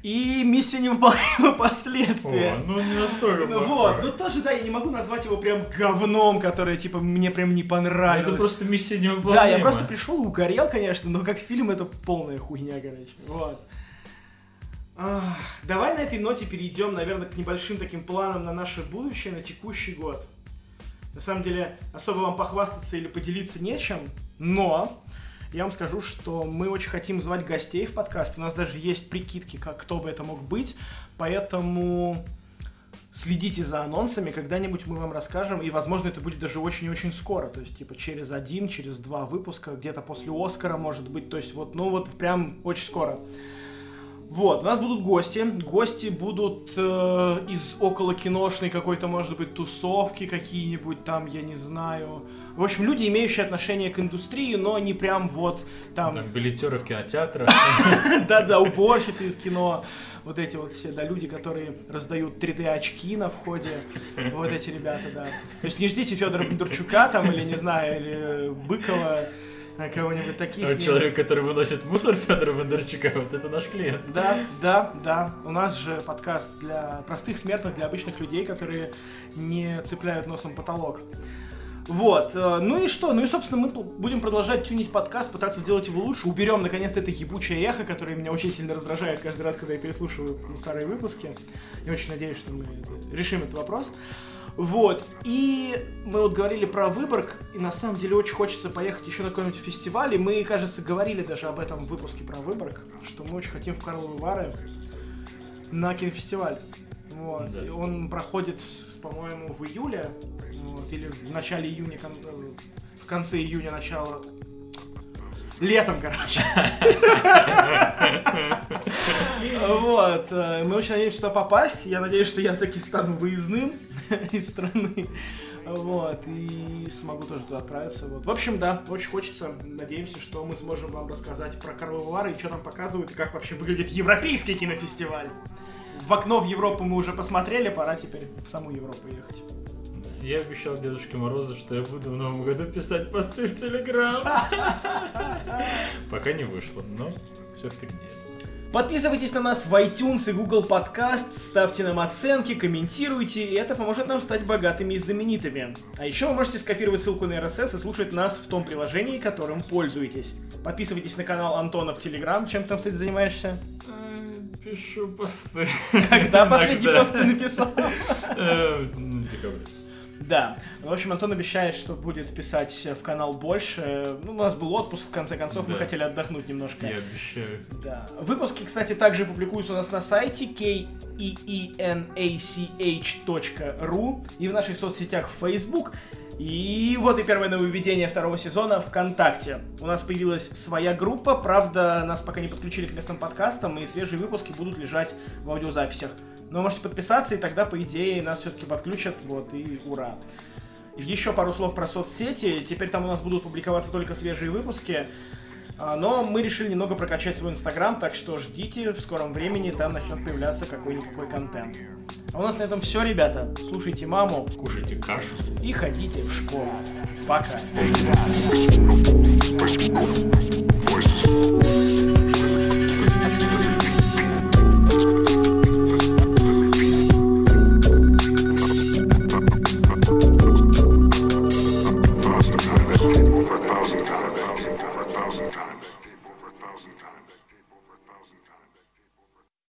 B: И миссия невыполнима последствия.
A: О, ну не настолько
B: Ну вот, ну тоже, да, я не могу назвать его прям говном, которое, типа, мне прям не понравилось.
A: Это просто миссия невыполнима.
B: Да, я просто пришел и угорел, конечно, но как фильм это полная хуйня, короче. Вот. Ах, давай на этой ноте перейдем, наверное, к небольшим таким планам на наше будущее, на текущий год. На самом деле, особо вам похвастаться или поделиться нечем, но я вам скажу, что мы очень хотим звать гостей в подкаст. У нас даже есть прикидки, как кто бы это мог быть. Поэтому следите за анонсами, когда-нибудь мы вам расскажем, и, возможно, это будет даже очень-очень скоро, то есть, типа, через один, через два выпуска, где-то после Оскара, может быть, то есть, вот, ну, вот, прям очень скоро. Вот, у нас будут гости. Гости будут э, из около киношной какой-то, может быть, тусовки какие-нибудь там, я не знаю. В общем, люди, имеющие отношение к индустрии, но не прям вот там...
A: Так, билетеры в кинотеатрах.
B: Да-да, уборщицы из кино. Вот эти вот все, да, люди, которые раздают 3D-очки на входе. Вот эти ребята, да. То есть не ждите Федора Бондарчука там, или, не знаю, или Быкова кого-нибудь таких.
A: А человек, который выносит мусор Федора Бондарчука, вот это наш клиент.
B: Да, да, да. У нас же подкаст для простых смертных, для обычных людей, которые не цепляют носом потолок. Вот, э, ну и что? Ну и, собственно, мы будем продолжать тюнить подкаст, пытаться сделать его лучше. Уберем, наконец-то, это ебучее эхо, которое меня очень сильно раздражает каждый раз, когда я переслушиваю старые выпуски. Я очень надеюсь, что мы решим этот вопрос. Вот. И мы вот говорили про Выборг, и на самом деле очень хочется поехать еще на какой-нибудь фестиваль. И мы, кажется, говорили даже об этом в выпуске про Выборг, что мы очень хотим в Карловы Вары на кинофестиваль. Вот. Да. И он проходит, по-моему, в июле, вот, или в начале июня, в конце июня, начало Летом, короче. Вот. Э, мы очень надеемся туда попасть. Я надеюсь, что я таки стану выездным из страны. Вот, и смогу тоже туда отправиться. Вот. В общем, да, очень хочется. Надеемся, что мы сможем вам рассказать про Карловы Вары и что там показывают, и как вообще выглядит европейский кинофестиваль. В окно в Европу мы уже посмотрели, пора теперь в саму Европу ехать.
A: Я обещал Дедушке Морозу, что я буду в новом году писать посты в Телеграм. Пока не вышло, но все впереди.
B: Подписывайтесь на нас в iTunes и Google Podcast, ставьте нам оценки, комментируйте, и это поможет нам стать богатыми и знаменитыми. А еще вы можете скопировать ссылку на RSS и слушать нас в том приложении, которым пользуетесь. Подписывайтесь на канал Антона в Телеграм. Чем ты там, кстати, занимаешься?
A: Пишу посты.
B: Когда последний пост ты написал?
A: Э, декабрь.
B: Да. В общем, Антон обещает, что будет писать в канал больше. Ну, у нас был отпуск, в конце концов, да. мы хотели отдохнуть немножко.
A: Я обещаю.
B: Да. Выпуски, кстати, также публикуются у нас на сайте keenach.ru и в наших соцсетях в Facebook. И вот и первое нововведение второго сезона ВКонтакте. У нас появилась своя группа, правда, нас пока не подключили к местным подкастам, и свежие выпуски будут лежать в аудиозаписях. Но можете подписаться, и тогда, по идее, нас все-таки подключат, вот, и ура. Еще пару слов про соцсети. Теперь там у нас будут публиковаться только свежие выпуски. Но мы решили немного прокачать свой инстаграм, так что ждите, в скором времени там начнет появляться какой-никакой контент. А у нас на этом все, ребята. Слушайте маму.
A: Кушайте кашу.
B: И ходите в школу. Пока.